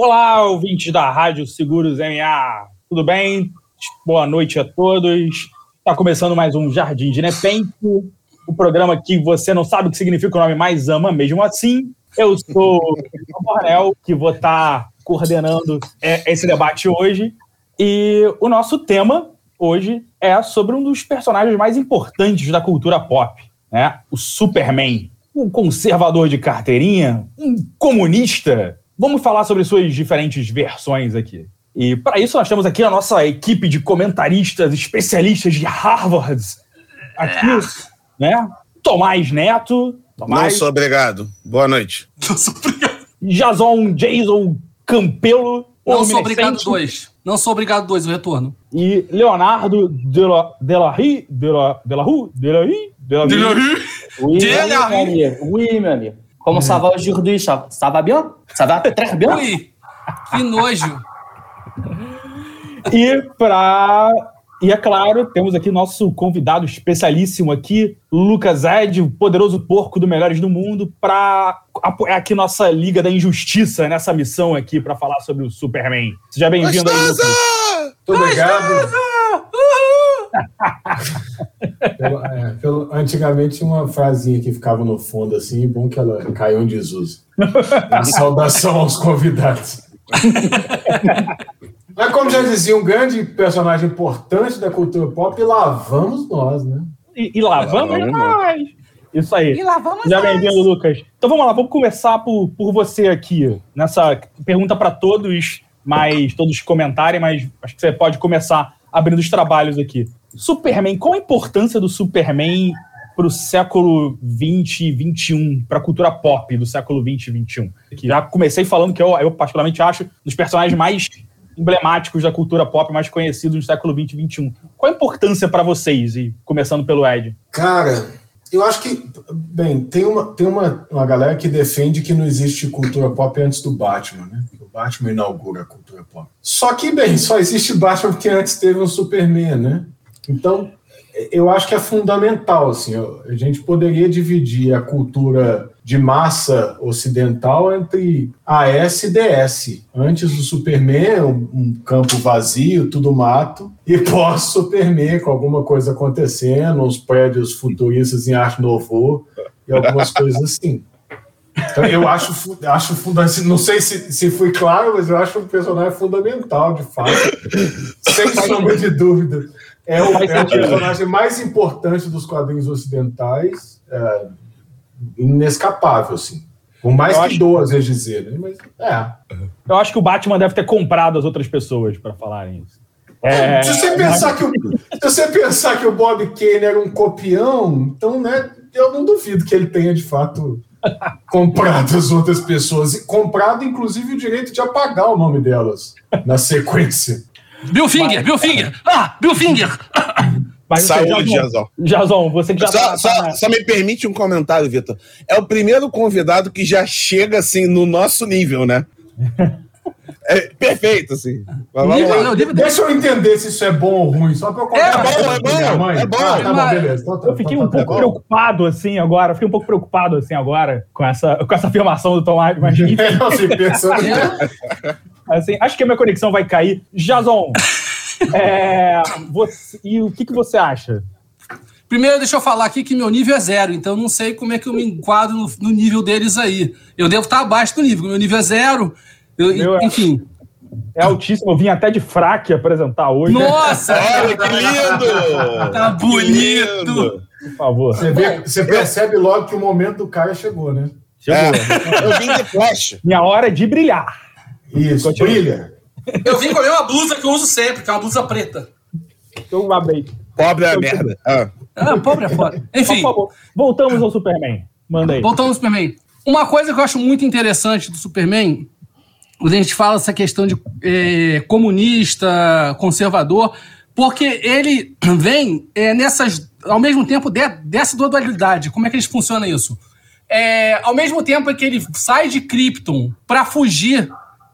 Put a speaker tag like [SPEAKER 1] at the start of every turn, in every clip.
[SPEAKER 1] Olá, ouvintes da Rádio Seguros MA. Tudo bem? Boa noite a todos. Está começando mais um Jardim de Nepente, o programa que você não sabe o que significa o nome, mas ama mesmo assim. Eu sou o Bornel, que vou estar tá coordenando é, esse debate hoje. E o nosso tema hoje é sobre um dos personagens mais importantes da cultura pop, né? O Superman. Um conservador de carteirinha, um comunista. Vamos falar sobre suas diferentes versões aqui. E para isso nós temos aqui a nossa equipe de comentaristas especialistas de Harvard. Aqui, é. né? Tomás Neto. Tomás.
[SPEAKER 2] Não sou obrigado. Boa noite.
[SPEAKER 1] Não sou obrigado. Jason Jason Campelo.
[SPEAKER 3] Não sou obrigado dois. Não sou obrigado dois, o retorno.
[SPEAKER 1] E Leonardo de la, de la Rue, de la, de la Rue, de la Rue,
[SPEAKER 3] de la Rue.
[SPEAKER 4] Oui, de la Rue. Oui, meu amigo. Como ça va aujourd'hui? Ça va bien? Ça va très bien?
[SPEAKER 3] Oui. Que nojo.
[SPEAKER 1] E para e é claro, temos aqui nosso convidado especialíssimo aqui, Lucas Ed, o poderoso porco do Melhores do Mundo, para apoiar aqui nossa Liga da Injustiça nessa missão aqui para falar sobre o Superman. Seja bem-vindo aí, Lucas.
[SPEAKER 5] Muito obrigado. Pelo, é, pelo, antigamente uma frasinha que ficava no fundo assim, bom que ela caiu em desuso. saudação aos convidados. Mas como já dizia, um grande personagem importante da cultura pop, e lá vamos nós, né?
[SPEAKER 1] E, e lá vamos nós! Isso aí.
[SPEAKER 3] E lá vamos
[SPEAKER 1] Já bem-vindo, Lucas. Então vamos lá, vamos começar por, por você aqui, nessa pergunta para todos, mas todos comentarem, mas acho que você pode começar abrindo os trabalhos aqui. Superman, qual a importância do Superman para o século 20 e 21, para a cultura pop do século 20 e 21? Que já comecei falando que eu, eu particularmente acho dos personagens mais emblemáticos da cultura pop mais conhecidos do século 20 e 21. Qual a importância para vocês, e começando pelo Ed?
[SPEAKER 5] Cara, eu acho que, bem, tem uma, tem uma, uma galera que defende que não existe cultura pop antes do Batman, né? O Batman inaugura a cultura pop. Só que, bem, só existe Batman porque antes teve um Superman, né? Então, eu acho que é fundamental, assim, a gente poderia dividir a cultura de massa ocidental entre AS e DS. Antes do Superman, um, um campo vazio, tudo mato, e pós-Superman, com alguma coisa acontecendo, uns prédios futuristas em Arte Nouveau e algumas coisas assim. Então, eu acho, acho fundamental. Não sei se, se fui claro, mas eu acho um personagem fundamental, de fato. sem sombra de dúvida. É o, é o personagem mais importante dos quadrinhos ocidentais. É, inescapável, assim. Por mais eu que acho... doa, às vezes, dizer, né? Mas, é.
[SPEAKER 1] Eu acho que o Batman deve ter comprado as outras pessoas para falarem isso.
[SPEAKER 5] É... Se, você pensar que o, se você pensar que o Bob Kane era um copião, então, né, eu não duvido que ele tenha, de fato, comprado as outras pessoas. E comprado, inclusive, o direito de apagar o nome delas na sequência.
[SPEAKER 3] Bill Finger, Mas... Bill Finger! Ah, Bill Finger!
[SPEAKER 2] Mas, Saúde, Jazão.
[SPEAKER 1] Jazão, você que já
[SPEAKER 2] só, tá, só, só, me permite um comentário, Vitor. É o primeiro convidado que já chega assim no nosso nível, né? É perfeito, assim.
[SPEAKER 5] Nível, deixa eu entender se isso é bom ou ruim, só para eu
[SPEAKER 2] É bom, é bom. É bom. Ah, tá bom,
[SPEAKER 1] beleza. Então, tá, eu fiquei tá, um pouco preocupado, assim, agora. Fiquei um pouco preocupado, assim, agora, com essa, com essa afirmação do Tomás. Mas, enfim. assim, pensando... assim, acho que a minha conexão vai cair. Jazon, é, você, e o que, que você acha?
[SPEAKER 3] Primeiro, deixa eu falar aqui que meu nível é zero, então não sei como é que eu me enquadro no, no nível deles aí. Eu devo estar abaixo do nível, meu nível é zero, eu, é- enfim.
[SPEAKER 1] É altíssimo, eu vim até de fraque apresentar hoje.
[SPEAKER 3] Nossa! Olha que lindo! Tá bonito!
[SPEAKER 1] Por favor.
[SPEAKER 5] Você, vê, você percebe logo que o momento do cara chegou, né?
[SPEAKER 2] Chegou. É. Eu vim de flash.
[SPEAKER 1] Minha hora é de brilhar.
[SPEAKER 5] Isso, Continua. brilha.
[SPEAKER 3] Eu vim com a mesma blusa que eu uso sempre, que é uma blusa preta.
[SPEAKER 1] Eu amei.
[SPEAKER 2] Pobre é a merda.
[SPEAKER 3] Ah. ah, pobre é foda. Enfim.
[SPEAKER 1] Voltamos ao Superman. Manda aí.
[SPEAKER 3] Voltamos ao Superman. Uma coisa que eu acho muito interessante do Superman, quando a gente fala essa questão de é, comunista, conservador, porque ele vem é, nessas, ao mesmo tempo, de, dessa dualidade. Como é que eles funciona isso? É, ao mesmo tempo que ele sai de Krypton para fugir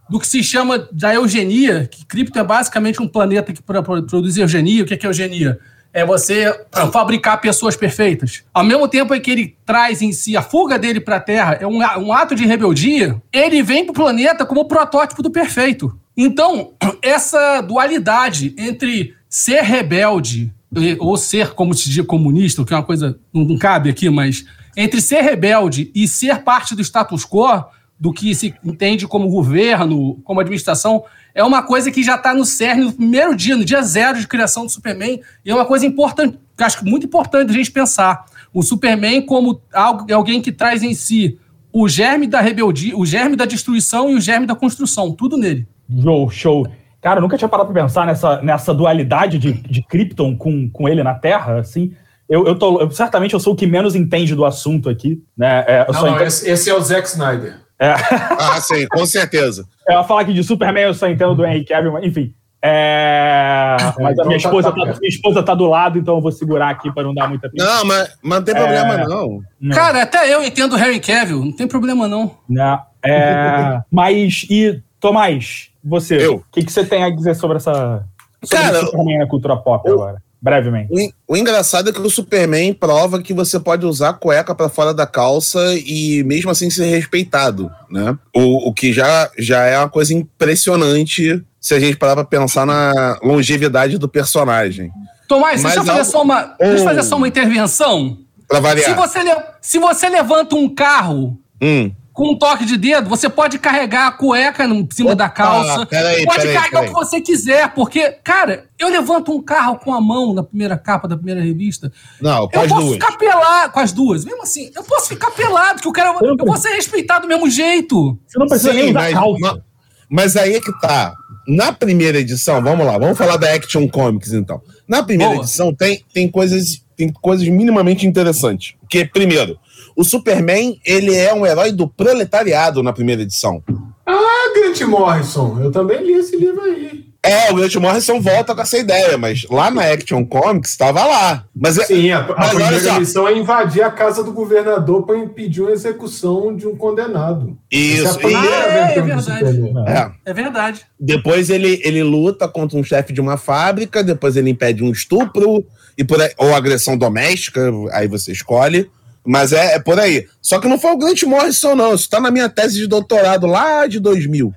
[SPEAKER 3] do que se chama da eugenia, que Krypton é basicamente um planeta que produz eugenia. O que é, que é eugenia? é você ah, fabricar pessoas perfeitas. Ao mesmo tempo em que ele traz em si a fuga dele para a Terra, é um, um ato de rebeldia, ele vem para o planeta como o protótipo do perfeito. Então, essa dualidade entre ser rebelde ou ser, como se diz, comunista, que é uma coisa não cabe aqui, mas entre ser rebelde e ser parte do status quo, do que se entende como governo, como administração, é uma coisa que já está no cerne no primeiro dia, no dia zero de criação do Superman, e é uma coisa importante, acho muito importante a gente pensar. O Superman como alguém que traz em si o germe da rebeldia, o germe da destruição e o germe da construção, tudo nele.
[SPEAKER 1] Show, show. Cara, eu nunca tinha parado para pensar nessa, nessa dualidade de, de Krypton com, com ele na Terra, assim. Eu, eu tô, eu, certamente eu sou o que menos entende do assunto aqui, né?
[SPEAKER 5] É, não, não, esse, esse, é o Zack Snyder.
[SPEAKER 2] É. Ah, sim, com certeza.
[SPEAKER 1] Eu ia falar aqui de Superman, eu só entendo do Henry Cavill, enfim. É... é mas a minha então esposa, tá, tá, minha esposa tá do lado, então eu vou segurar aqui para não dar muita
[SPEAKER 2] pena. Não, mas, mas não tem problema, é... não.
[SPEAKER 3] Cara, até eu entendo o Harry Cavill, não tem problema, não.
[SPEAKER 1] Não. É... mas, e, Tomás, você, o que, que você tem a dizer sobre essa. Sobre Cara, Superman na cultura pop eu, agora? Brevemente.
[SPEAKER 2] O, o, engraçado é que o Superman prova que você pode usar cueca para fora da calça e mesmo assim ser respeitado, né? O, o que já, já é uma coisa impressionante se a gente parar para pensar na longevidade do personagem.
[SPEAKER 3] Tomás, deixa eu fazer, só uma, deixa eu fazer só uma intervenção.
[SPEAKER 2] Pra variar.
[SPEAKER 3] Se você, se você levanta um carro hum com um toque de dedo, você pode carregar a cueca em cima Opa, da calça. Peraí, pode peraí, carregar peraí. o que você quiser, porque, cara, eu levanto um carro com a mão na primeira capa da primeira revista.
[SPEAKER 2] Não, com
[SPEAKER 3] eu
[SPEAKER 2] as
[SPEAKER 3] posso
[SPEAKER 2] duas.
[SPEAKER 3] ficar pelado com as duas. Mesmo assim, eu posso ficar pelado, que eu quero. Eu, eu vou ser respeitado do mesmo jeito.
[SPEAKER 2] Você não precisa Sim, nem usar calça. Mas, mas aí é que tá. Na primeira edição, vamos lá, vamos falar da Action Comics então. Na primeira Boa. edição tem, tem coisas tem coisas minimamente interessantes. Que primeiro, o Superman, ele é um herói do proletariado na primeira edição.
[SPEAKER 5] Ah, Grant Morrison, eu também li esse livro aí.
[SPEAKER 2] É, o Grant Morrison volta com essa ideia, mas lá na Action Comics estava lá. Mas, é-
[SPEAKER 5] Sim, a, a mas primeira missão é invadir a casa do governador para impedir uma execução de um condenado.
[SPEAKER 2] Isso.
[SPEAKER 3] É, é, é, verdade. É. é. verdade.
[SPEAKER 2] Depois ele, ele luta contra um chefe de uma fábrica, depois ele impede um estupro e por aí, ou agressão doméstica, aí você escolhe. Mas é, é, por aí. Só que não foi o Grant Morrison, não. Isso está na minha tese de doutorado lá de 2000.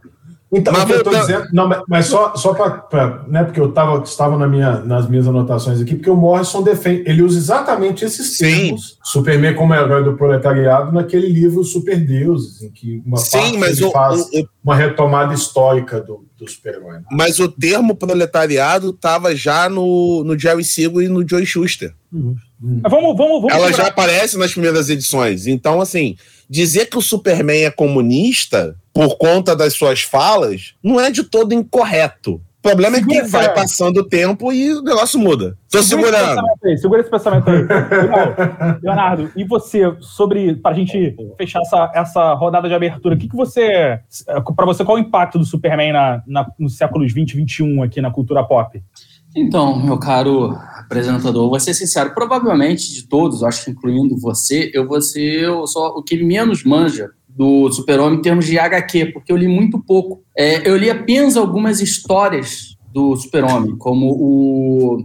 [SPEAKER 5] Então, mas, eu tô dizendo, não, mas só, só para. Né, porque eu tava, estava na minha, nas minhas anotações aqui, porque o Morrison defende. Ele usa exatamente esses termos. Sim. Superman como herói do proletariado naquele livro Super Deuses, em que uma Sim, parte mas ele o, faz o, uma retomada histórica do, do super-herói. Né?
[SPEAKER 2] Mas o termo proletariado estava já no, no Jerry Siegel e no Joe Schuster. Uhum. Hum. Vamos, vamos, vamos Ela já aparece nas primeiras edições. Então, assim, dizer que o Superman é comunista por conta das suas falas não é de todo incorreto. O problema segura é que vai passando o tempo e o negócio muda. Tô segura segurando.
[SPEAKER 1] Esse aí, segura esse pensamento aí. Leonardo, e você, sobre, pra gente fechar essa, essa rodada de abertura, o que, que você, para você, qual o impacto do Superman na, na, nos séculos 20 e 21 aqui na cultura pop?
[SPEAKER 4] Então, meu caro apresentador, vou ser sincero, provavelmente de todos, acho que incluindo você, eu vou ser só o que menos manja do Super-Homem em termos de HQ, porque eu li muito pouco. É, eu li apenas algumas histórias do Super-Homem, como o,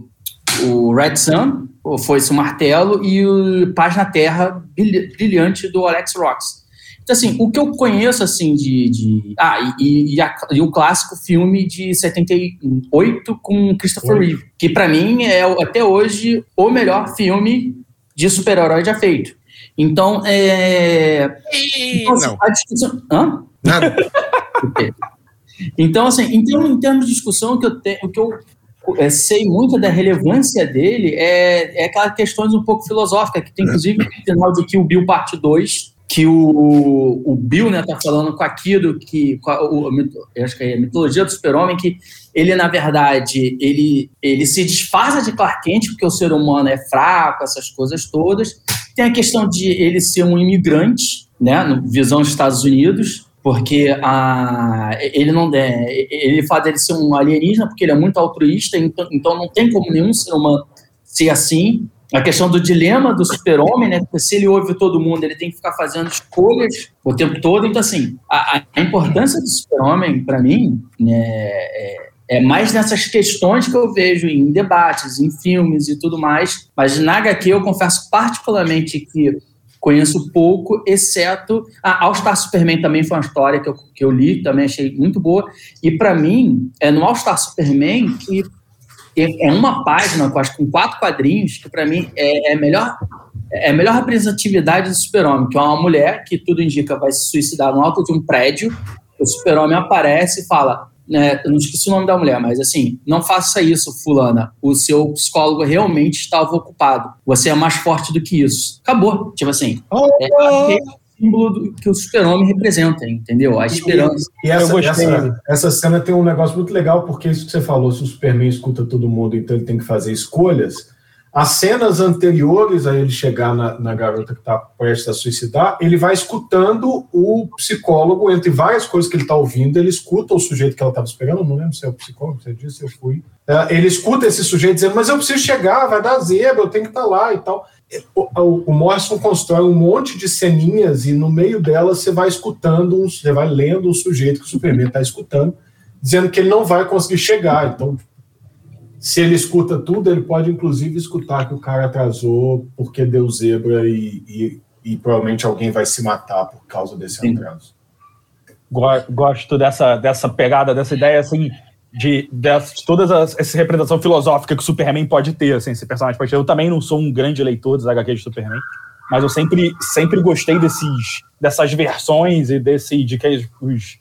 [SPEAKER 4] o Red Sun, Foi-se o Martelo, e o Paz na Terra Brilhante do Alex Rox. Então, assim, o que eu conheço, assim, de... de ah, e, e, a, e o clássico filme de 78 com Christopher Reeve, que para mim é, até hoje, o melhor filme de super-herói já feito. Então, é... Então, assim, a discussão... Hã? Nada. então, assim, em termos, em termos de discussão, o que eu, te, o que eu é, sei muito da relevância dele é, é aquelas questões um pouco filosóficas, que tem inclusive no final de Kill Bill Parte 2, que o, o Bill né, tá falando com aquilo que com a, o, acho que é a mitologia do super-homem que ele na verdade ele, ele se desfaz de Clark Kent porque o ser humano é fraco essas coisas todas. Tem a questão de ele ser um imigrante né no visão dos Estados Unidos porque a, ele não é, ele fala dele ser um alienígena porque ele é muito altruísta então, então não tem como nenhum ser humano ser assim a questão do dilema do super-homem, né? Porque se ele ouve todo mundo, ele tem que ficar fazendo escolhas o tempo todo. Então, assim, a, a importância do super-homem, para mim, né, é, É mais nessas questões que eu vejo em debates, em filmes e tudo mais. Mas na HQ eu confesso particularmente que conheço pouco, exceto. Ah, All Star Superman também foi uma história que eu, que eu li, também achei muito boa. E para mim, é no All Star Superman que é uma página com, quatro quadrinhos que para mim é, é melhor é a melhor representatividade do super-homem, que é uma mulher que tudo indica vai se suicidar no alto de um prédio, o super-homem aparece e fala, né, eu não esqueci o nome da mulher, mas assim, não faça isso, fulana, o seu psicólogo realmente estava ocupado, você é mais forte do que isso. Acabou, tipo assim, é, símbolo do, que o super-homem representa, entendeu? A esperança.
[SPEAKER 5] E, e essa, essa, essa, cena tem um negócio muito legal, porque isso que você falou, se o Superman escuta todo mundo, então ele tem que fazer escolhas, as cenas anteriores a ele chegar na, na garota que está prestes a suicidar, ele vai escutando o psicólogo, entre várias coisas que ele está ouvindo, ele escuta o sujeito que ela estava esperando, não lembro se é o psicólogo, você disse, eu fui. É, ele escuta esse sujeito dizendo, mas eu preciso chegar, vai dar zebra, eu tenho que estar tá lá e tal. O, o, Morrison constrói um monte de ceninhas e no meio delas você vai escutando, um, você vai lendo o sujeito que o Superman está escutando, dizendo que ele não vai conseguir chegar. Então, se ele escuta tudo, ele pode inclusive escutar que o cara atrasou porque deu zebra e, e, e provavelmente alguém vai se matar por causa desse Sim. atraso.
[SPEAKER 1] Gosto dessa, dessa pegada, dessa ideia assim de, de todas as, essa representação filosófica que o Superman pode ter, assim, esse personagem pode ter. Eu também não sou um grande leitor dos HQs de Superman, mas eu sempre, sempre gostei desses, dessas versões e desse de que os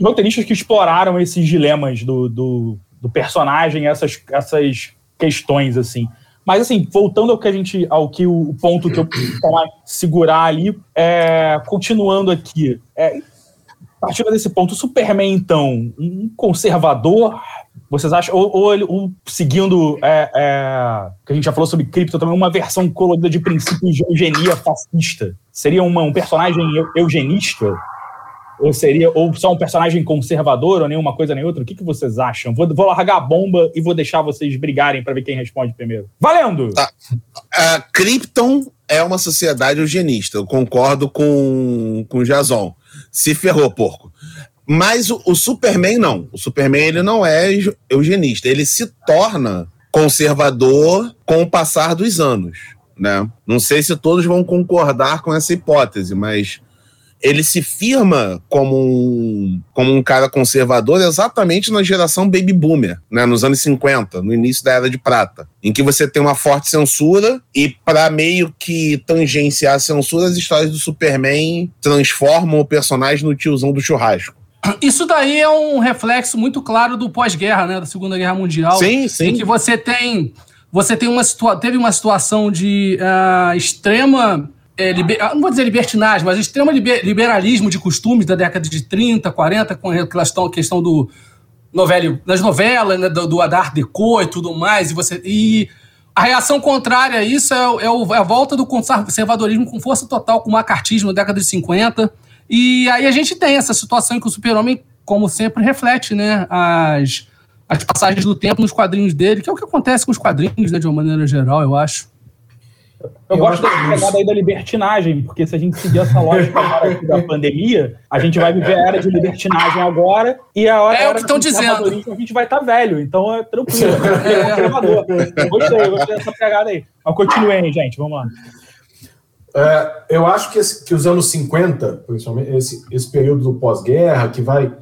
[SPEAKER 1] roteiristas que exploraram esses dilemas do, do do personagem, essas, essas questões, assim. Mas, assim, voltando ao que a gente. ao que o, ponto que eu quero segurar ali, é, continuando aqui. É, partindo desse ponto, o Superman, então, um conservador, vocês acham, ou, ou, ou seguindo, é, é, que a gente já falou sobre cripto também, uma versão colorida de princípios de eugenia fascista? Seria uma, um personagem eugenista? Ou seria ou só um personagem conservador, ou nenhuma coisa nem outra? O que, que vocês acham? Vou, vou largar a bomba e vou deixar vocês brigarem para ver quem responde primeiro. Valendo! Tá.
[SPEAKER 2] Uh, Krypton é uma sociedade eugenista. Eu concordo com, com o Jason. Se ferrou, porco. Mas o, o, Superman não. O Superman ele não é eugenista. Ele se torna conservador com o passar dos anos. Né? Não sei se todos vão concordar com essa hipótese, mas ele se firma como um, como um cara conservador exatamente na geração baby boomer, né, nos anos 50, no início da Era de Prata, em que você tem uma forte censura e para meio que tangenciar a censura, as histórias do Superman transformam o personagem no tiozão do churrasco.
[SPEAKER 3] Isso daí é um reflexo muito claro do pós-guerra, né, da Segunda Guerra Mundial,
[SPEAKER 2] sim, sim.
[SPEAKER 3] em que você tem você tem uma teve uma situação de uh, extrema é, liber, ah, não vou dizer libertinagem, mas extremo liber, liberalismo de costumes da década de 30, 40, com a questão, questão do novela, das novelas, né, do, do Adar Deco e tudo mais, e você. E a reação contrária a isso é, é, o, é a volta do conservadorismo com força total, com o macartismo na década de 50. E aí a gente tem essa situação em que o super-homem, como sempre, reflete né, as, as passagens do tempo nos quadrinhos dele, que é o que acontece com os quadrinhos, né, de uma maneira geral, eu acho.
[SPEAKER 1] Eu, eu gosto dessa pegada aí da libertinagem, porque se a gente seguir essa lógica da pandemia, a gente vai viver a era de libertinagem agora e a hora,
[SPEAKER 3] é o que estão dizendo.
[SPEAKER 1] a gente vai estar tá velho, então é tranquilo. É conservador. Eu gostei, eu gostei dessa pegada aí. Mas continuem, gente, vamos lá.
[SPEAKER 5] É, eu acho que, esse, que os anos 50, principalmente esse, esse período do pós-guerra, que vai.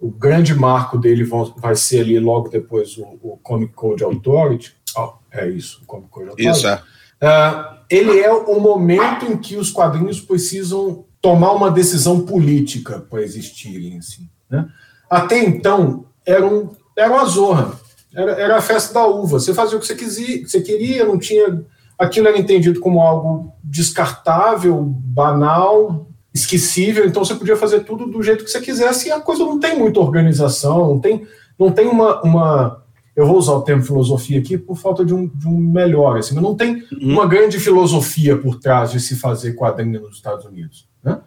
[SPEAKER 5] O grande marco dele vão, vai ser ali logo depois o, o Comic Code Authority. Oh, é isso, o Comic Code
[SPEAKER 2] Authority. Isso, é.
[SPEAKER 5] Uh, ele é o momento em que os quadrinhos precisam tomar uma decisão política para existirem. Assim, né? Até então, era, um, era uma zorra. Era, era a festa da uva. Você fazia o que você, quisia, que você queria, não tinha. Aquilo era entendido como algo descartável, banal, esquecível, então você podia fazer tudo do jeito que você quisesse e a coisa não tem muita organização, não tem, não tem uma, uma eu vou usar o termo filosofia aqui por falta de um, de um melhor, assim, mas não tem uhum. uma grande filosofia por trás de se fazer quadrinho nos Estados Unidos. Né?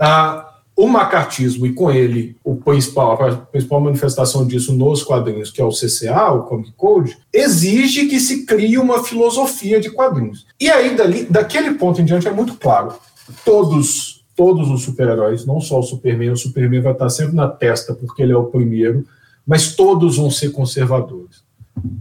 [SPEAKER 5] Ah, o macartismo, e com ele o principal, a principal manifestação disso nos quadrinhos, que é o CCA, o Comic Code, exige que se crie uma filosofia de quadrinhos. E aí, dali, daquele ponto em diante, é muito claro, todos, todos os super-heróis, não só o Superman, o Superman vai estar sempre na testa, porque ele é o primeiro, mas todos vão ser conservadores.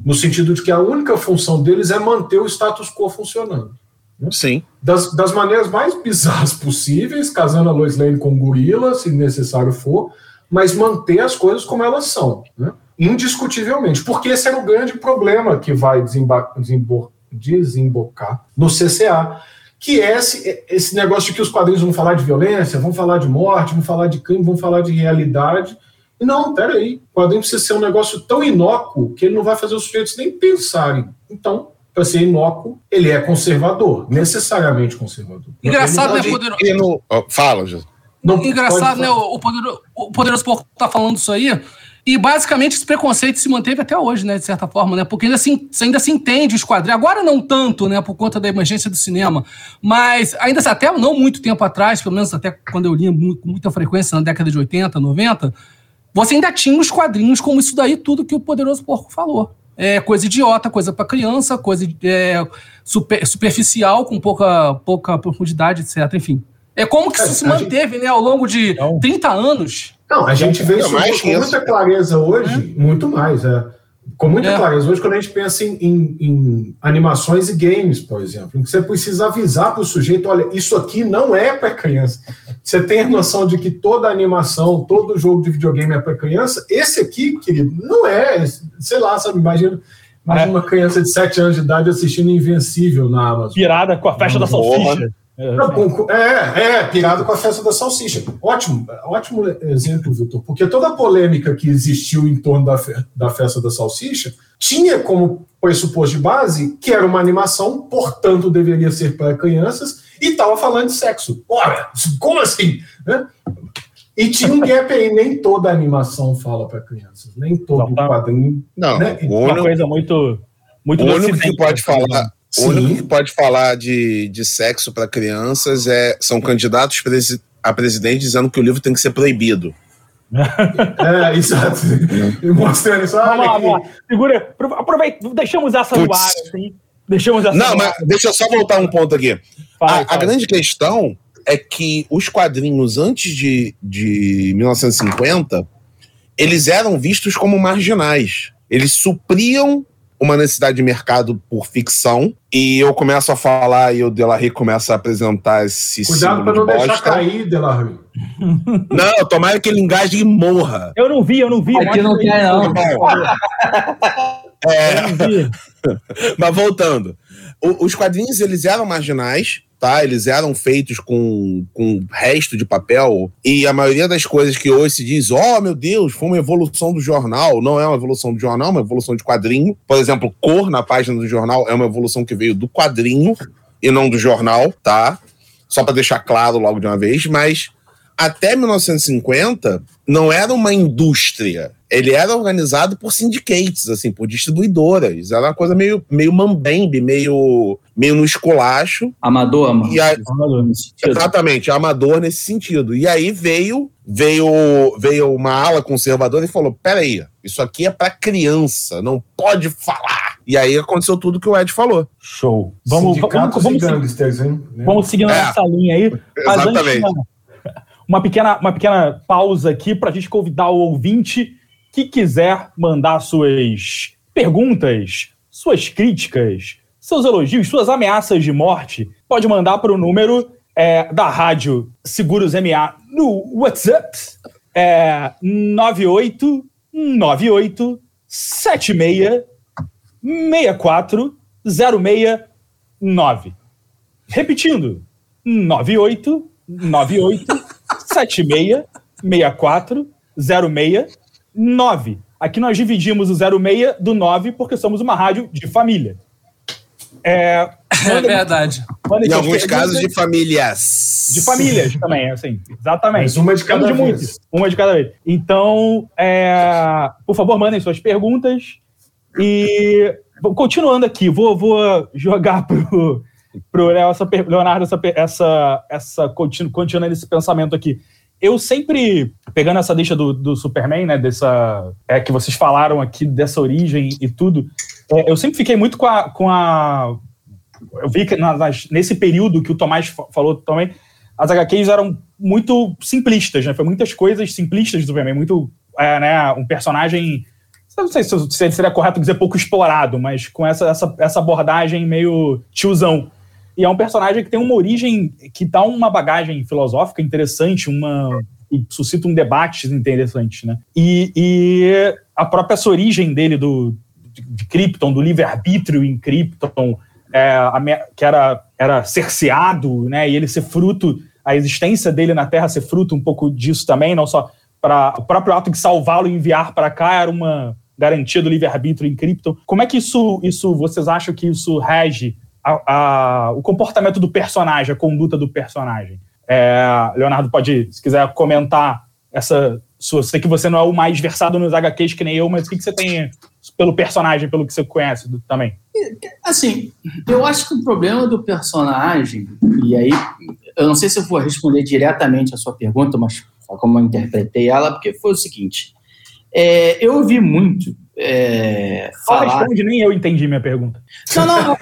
[SPEAKER 5] No sentido de que a única função deles é manter o status quo funcionando.
[SPEAKER 2] Né? Sim.
[SPEAKER 5] Das, das maneiras mais bizarras possíveis, casando a Lois Lane com gorila, se necessário for, mas manter as coisas como elas são. Né? Indiscutivelmente. Porque esse era o grande problema que vai desembocar no CCA que é esse, esse negócio de que os quadrinhos vão falar de violência, vão falar de morte, vão falar de crime, vão falar de realidade. E não, peraí, o quadrinho precisa ser um negócio tão inócuo que ele não vai fazer os sujeitos nem pensarem. Então, para ser inócuo, ele é conservador, necessariamente conservador.
[SPEAKER 3] Engraçado, né, Poderoso?
[SPEAKER 2] Fala, Jesus.
[SPEAKER 3] Engraçado, né? O Poderoso, o Poderoso Porco tá falando isso aí. E basicamente esse preconceito se manteve até hoje, né, de certa forma, né? Porque ainda se, ainda se entende os quadrinhos. Agora não tanto, né, por conta da emergência do cinema, mas ainda até não muito tempo atrás, pelo menos até quando eu lia com muita frequência na década de 80, 90, você ainda tinha os quadrinhos como isso daí tudo que o poderoso porco falou. É coisa idiota, coisa para criança, coisa é, super, superficial, com pouca, pouca profundidade, etc. Enfim. É como que é, isso se manteve, gente... né, ao longo de então, 30 anos.
[SPEAKER 5] Não, a gente vê isso mais com muita clareza hoje, é. muito mais, é. Com muita é. clareza hoje, quando a gente pensa em, em, em, animações e games, por exemplo, em que você precisa avisar para o sujeito: olha, isso aqui não é para criança. Você tem a noção de que toda animação, todo jogo de videogame é para criança. Esse aqui, querido, não é. Sei lá, sabe? Imagina. Imagina é. uma criança de 7 anos de idade assistindo Invencível na Amazon.
[SPEAKER 1] Pirada com a festa da salsicha.
[SPEAKER 5] É, é, é, pirado com a festa da salsicha. Ótimo, ótimo exemplo, Vitor, porque toda a polêmica que existiu em torno da, fe da festa da salsicha tinha como pressuposto de base que era uma animação, portanto deveria ser para crianças, e estava falando de sexo. Ora, como assim? Né? E tinha um gap aí, nem toda animação fala para crianças, nem todo Não, tá. quadrinho.
[SPEAKER 2] Não,
[SPEAKER 1] né? uma coisa muito. muito
[SPEAKER 2] o único que pode falar o único que pode falar de, de sexo para crianças é, são candidatos presi a presidente dizendo que o livro tem que ser proibido.
[SPEAKER 5] é, exato. E mostrando isso.
[SPEAKER 1] Vamos lá, vamos lá. Segura, aproveita, deixamos essa Puts. no ar, assim. Deixamos essa
[SPEAKER 2] Não, mas deixa eu só voltar um ponto aqui. Fala, a, a grande questão é que os quadrinhos antes de, de 1950 eles eram vistos como marginais. Eles supriam uma necessidade de mercado por ficção. E eu começo a falar e o Delarry começa a apresentar esse.
[SPEAKER 5] Cuidado para não bosta. deixar cair, Delarry.
[SPEAKER 2] Não, tomara que ele engaje e morra.
[SPEAKER 1] Eu não vi, eu não vi.
[SPEAKER 4] Aqui não tem, não.
[SPEAKER 2] É... Eu não vi. Mas voltando. os quadrinhos, eles eram marginais, tá? Eles eram feitos com, com resto de papel e a maioria das coisas que hoje se diz, oh meu Deus, foi uma evolução do jornal, não é uma evolução do jornal, é uma evolução de quadrinho. Por exemplo, cor na página do jornal é uma evolução que veio do quadrinho e não do jornal, tá? Só para deixar claro logo de uma vez, mas até 1950 não era uma indústria. Ele era organizado por syndicates, assim, por distribuidoras. Era uma coisa meio, meio mambembe, meio, meio no esculacho.
[SPEAKER 4] Amador, amador.
[SPEAKER 2] Aí, amador exatamente, amador nesse sentido. E aí veio veio veio uma ala conservadora e falou: peraí, isso aqui é para criança, não pode falar. E aí aconteceu tudo que o Ed falou.
[SPEAKER 1] Show. Vamos, vamos, vamos, seguir, vamos seguir nessa é, linha aí.
[SPEAKER 2] Exatamente
[SPEAKER 1] uma pequena, uma pequena pausa aqui para a gente convidar o ouvinte que quiser mandar suas perguntas, suas críticas, seus elogios, suas ameaças de morte, pode mandar para o número é, da Rádio Seguros MA no WhatsApp é, 9898 76 64 069. Repetindo, 98 98 76 64 06 9. Aqui nós dividimos o 06 do 9 porque somos uma rádio de família.
[SPEAKER 3] É, é verdade.
[SPEAKER 2] Em alguns casos de famílias.
[SPEAKER 1] De famílias também, assim. Exatamente.
[SPEAKER 5] Mas uma de cada de vez. Muitos,
[SPEAKER 1] uma de cada vez. Então, é, por favor, mandem suas perguntas. E continuando aqui, vou, vou jogar pro, pro Leonardo essa, essa, essa continu, continuando esse pensamento aqui. Eu sempre, pegando essa deixa do, do Superman, né, dessa, é, que vocês falaram aqui, dessa origem e tudo, é, eu sempre fiquei muito com a, com a eu vi que nas, nesse período que o Tomás falou também, as HQs eram muito simplistas, né? Foi muitas coisas simplistas do Superman, muito é, né, um personagem. Não sei se seria correto dizer pouco explorado, mas com essa, essa, essa abordagem meio tiozão. E é um personagem que tem uma origem que dá uma bagagem filosófica interessante, uma e suscita um debate interessante, né? E, e a própria essa origem dele do, de, Krypton, do livre-arbítrio em Krypton, é, que era, era cerceado, né? E ele ser fruto, a existência dele na Terra ser fruto um pouco disso também, não só para o próprio ato de salvá-lo e enviar para cá era uma garantia do livre-arbítrio em Krypton. Como é que isso, isso vocês acham que isso rege a, a, o comportamento do personagem, a conduta do personagem? É, Leonardo pode, se quiser comentar essa. Sei que você não é o mais versado nos HQs que nem eu, mas o que, que você tem pelo personagem, pelo que você conhece do, também?
[SPEAKER 4] Assim, eu acho que o problema do personagem, e aí eu não sei se eu vou responder diretamente a sua pergunta, mas como eu interpretei ela, porque foi o seguinte: é, eu ouvi muito. É,
[SPEAKER 1] falar... responde, nem eu entendi minha pergunta.
[SPEAKER 4] Não, não. é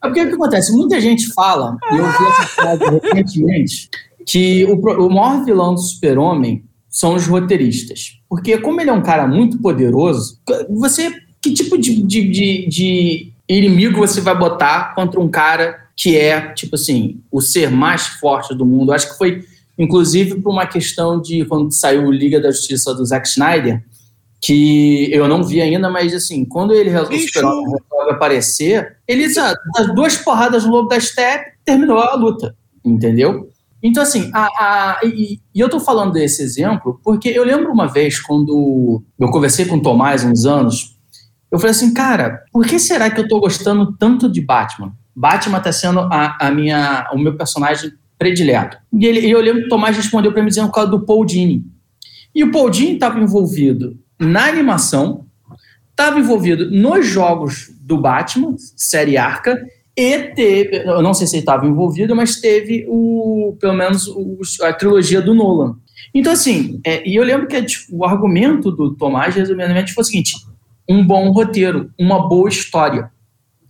[SPEAKER 4] porque o que acontece? Muita gente fala, e eu vi essa frase recentemente, que o, o maior vilão do super-homem são os roteiristas. Porque como ele é um cara muito poderoso, você. Que tipo de, de, de, de inimigo você vai botar contra um cara que é, tipo assim, o ser mais forte do mundo? Acho que foi inclusive por uma questão de quando saiu o Liga da Justiça do Zack Snyder, que eu não vi ainda, mas assim, quando ele resolve, aparecer, ele das duas porradas no lobo da steppe, terminou a luta, entendeu? Então, assim, a, a, e, e, eu tô falando desse exemplo porque eu lembro uma vez quando eu conversei com o Tomás uns anos, eu falei assim, cara, por que será que eu tô gostando tanto de Batman? Batman tá sendo a, a minha, o meu personagem predileto. E, ele, eu lembro que o Tomás respondeu para mim dizendo por causa do Paul Dini. E o Paul Dini estava envolvido na animação, estava envolvido nos jogos do Batman, série Arca, e teve, eu não sei se ele estava envolvido, mas teve o, pelo menos o, a trilogia do Nolan. Então, assim, é, e eu lembro que o argumento do Tomás, resumidamente, foi o seguinte: um bom roteiro, uma boa história.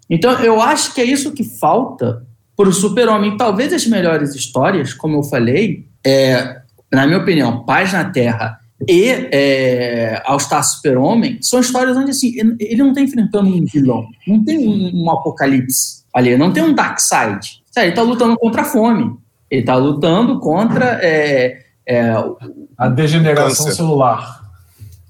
[SPEAKER 4] Então, eu acho que é isso que falta para o Super-Homem. Talvez as melhores histórias, como eu falei, é, na minha opinião, Paz na Terra e é, Ao Star Super-Homem, são histórias onde assim, ele não está enfrentando um vilão, não tem um, um apocalipse ali, não tem um dark side. Ele está lutando contra a fome, ele está lutando contra é, é,
[SPEAKER 5] a degeneração câncer. celular.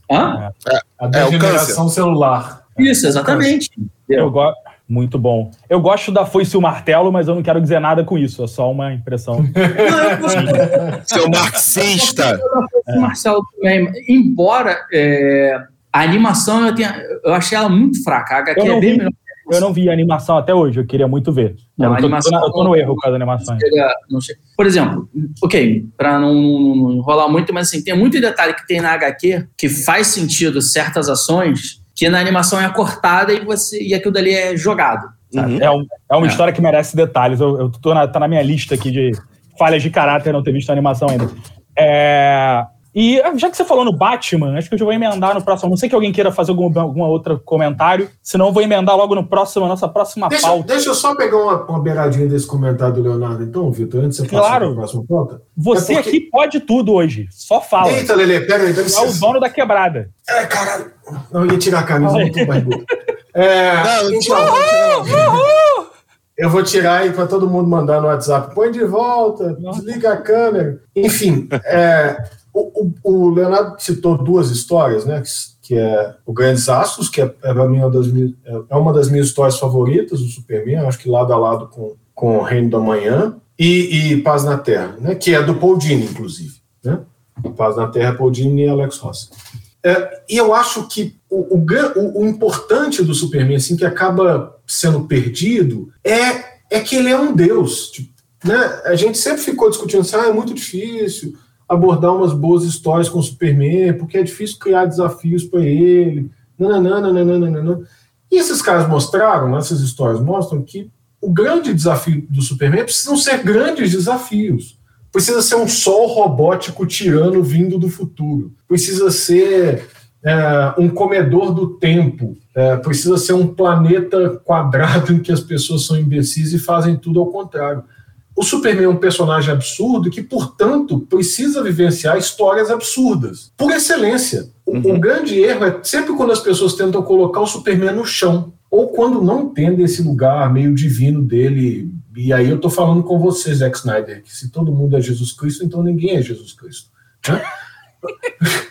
[SPEAKER 4] Hã?
[SPEAKER 5] É, a degeneração celular.
[SPEAKER 4] Isso, exatamente.
[SPEAKER 1] Eu gosto. Muito bom. Eu gosto da foice e o martelo, mas eu não quero dizer nada com isso. É só uma impressão.
[SPEAKER 2] Seu marxista.
[SPEAKER 4] É. Marcelo também. Embora é, a animação eu, tenha, eu achei ela muito fraca. A HQ
[SPEAKER 1] eu
[SPEAKER 4] é bem vi, melhor.
[SPEAKER 1] Eu não vi a animação até hoje, eu queria muito ver. Não, eu, tô, animação, eu tô no erro com as animações.
[SPEAKER 4] Por exemplo, ok, para não, não, não enrolar muito, mas assim, tem muito detalhe que tem na HQ que faz sentido certas ações que na animação é cortada e, você, e aquilo dali é jogado.
[SPEAKER 1] Uhum. É, um, é, uma é. história que merece detalhes. Eu, eu tô na, tá na minha lista aqui de falhas de caráter não ter visto a animação ainda. É, e já que você falou no Batman, acho que eu já vou emendar no próximo. Não sei que alguém queira fazer algum, algum outro comentário, senão eu vou emendar logo no próximo, nossa próxima
[SPEAKER 5] deixa,
[SPEAKER 1] pauta.
[SPEAKER 5] Deixa eu só pegar uma, uma beiradinha desse comentário do Leonardo, então, Vitor, antes de você
[SPEAKER 1] claro. passar próxima pauta. Você é porque... aqui pode tudo hoje, só fala.
[SPEAKER 5] Eita, Lele, pega aí.
[SPEAKER 1] É o dono da quebrada.
[SPEAKER 5] É, caralho. Não, eu ia tirar a camisa, não tô barbudo. É, não, então, eu vou tirar aí para todo mundo mandar no WhatsApp. Põe de volta, desliga a câmera. Enfim, é, o, o, Leonardo citou duas histórias, né? Que, é o Grandes Astros, que é, é, uma das minhas, é uma das minhas histórias favoritas do Superman, acho que lado a lado com, com o Reino da Manhã, e, e Paz na Terra, né? Que é do Paul Dini, inclusive. Né? Paz na Terra, Paul Dini e Alex Ross. É, e eu acho que o, o, o, importante do Superman, assim, que acaba sendo perdido, é, é que ele é um deus. Tipo, né? A gente sempre ficou discutindo assim, ah, é muito difícil, abordar umas boas histórias com o Superman, porque é difícil criar desafios para ele. Nananana, E esses caras mostraram, essas histórias mostram que o grande desafio do Superman precisam ser grandes desafios. Precisa ser um sol robótico tirano vindo do futuro. Precisa ser é, um comedor do tempo. É, precisa ser um planeta quadrado em que as pessoas são imbecis e fazem tudo ao contrário. o Superman é um personagem absurdo que, portanto, precisa vivenciar histórias absurdas. Por excelência. Uhum. O, grande erro é sempre quando as pessoas tentam colocar o Superman no chão. Ou quando não entendem esse lugar meio divino dele. E aí eu tô falando com você, Zack Snyder, que se todo mundo é Jesus Cristo, então ninguém é Jesus Cristo. Né?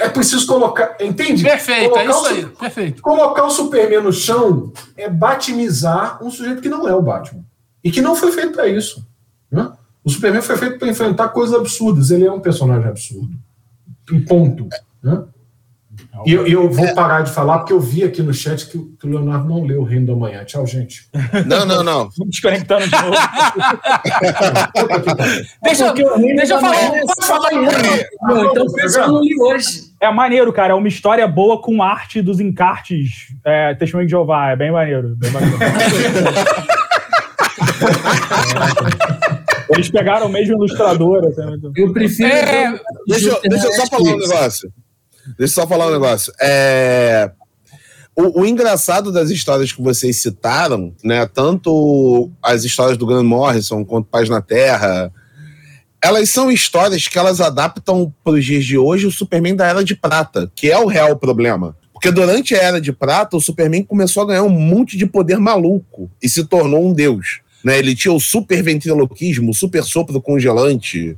[SPEAKER 5] É preciso colocar. Entende?
[SPEAKER 3] Perfeito,
[SPEAKER 5] colocar
[SPEAKER 3] é isso aí. Perfeito.
[SPEAKER 5] Colocar o Superman no chão é batimizar um sujeito que não é o Batman. E que não foi feito para isso. Né? O Superman foi feito para enfrentar coisas absurdas. Ele é um personagem absurdo. E ponto. Né? E eu, eu, vou é. parar de falar, porque eu vi aqui no chat que, o Leonardo não leu o Reino da Manhã. Tchau, gente.
[SPEAKER 2] Não, não, não.
[SPEAKER 1] Vamos desconectando de novo.
[SPEAKER 3] deixa, deixa eu falar. Posso falar
[SPEAKER 4] então, então eu não li hoje.
[SPEAKER 1] É maneiro, cara. É uma história boa com arte dos encartes. É, Testemunho de Jeová. É bem maneiro. Bem maneiro. Eles pegaram o mesmo ilustrador. Assim,
[SPEAKER 4] eu prefiro. É,
[SPEAKER 2] deixa, deixa eu só falar um negócio. Deixa eu só falar um negócio. É... O, o, engraçado das histórias que vocês citaram, né, tanto as histórias do Grant Morrison quanto Paz na Terra, elas são histórias que elas adaptam para os dias de hoje o Superman da Era de Prata, que é o real problema. Porque durante a Era de Prata, o Superman começou a ganhar um monte de poder maluco e se tornou um deus. Né? Ele tinha o super ventriloquismo, o super sopro congelante,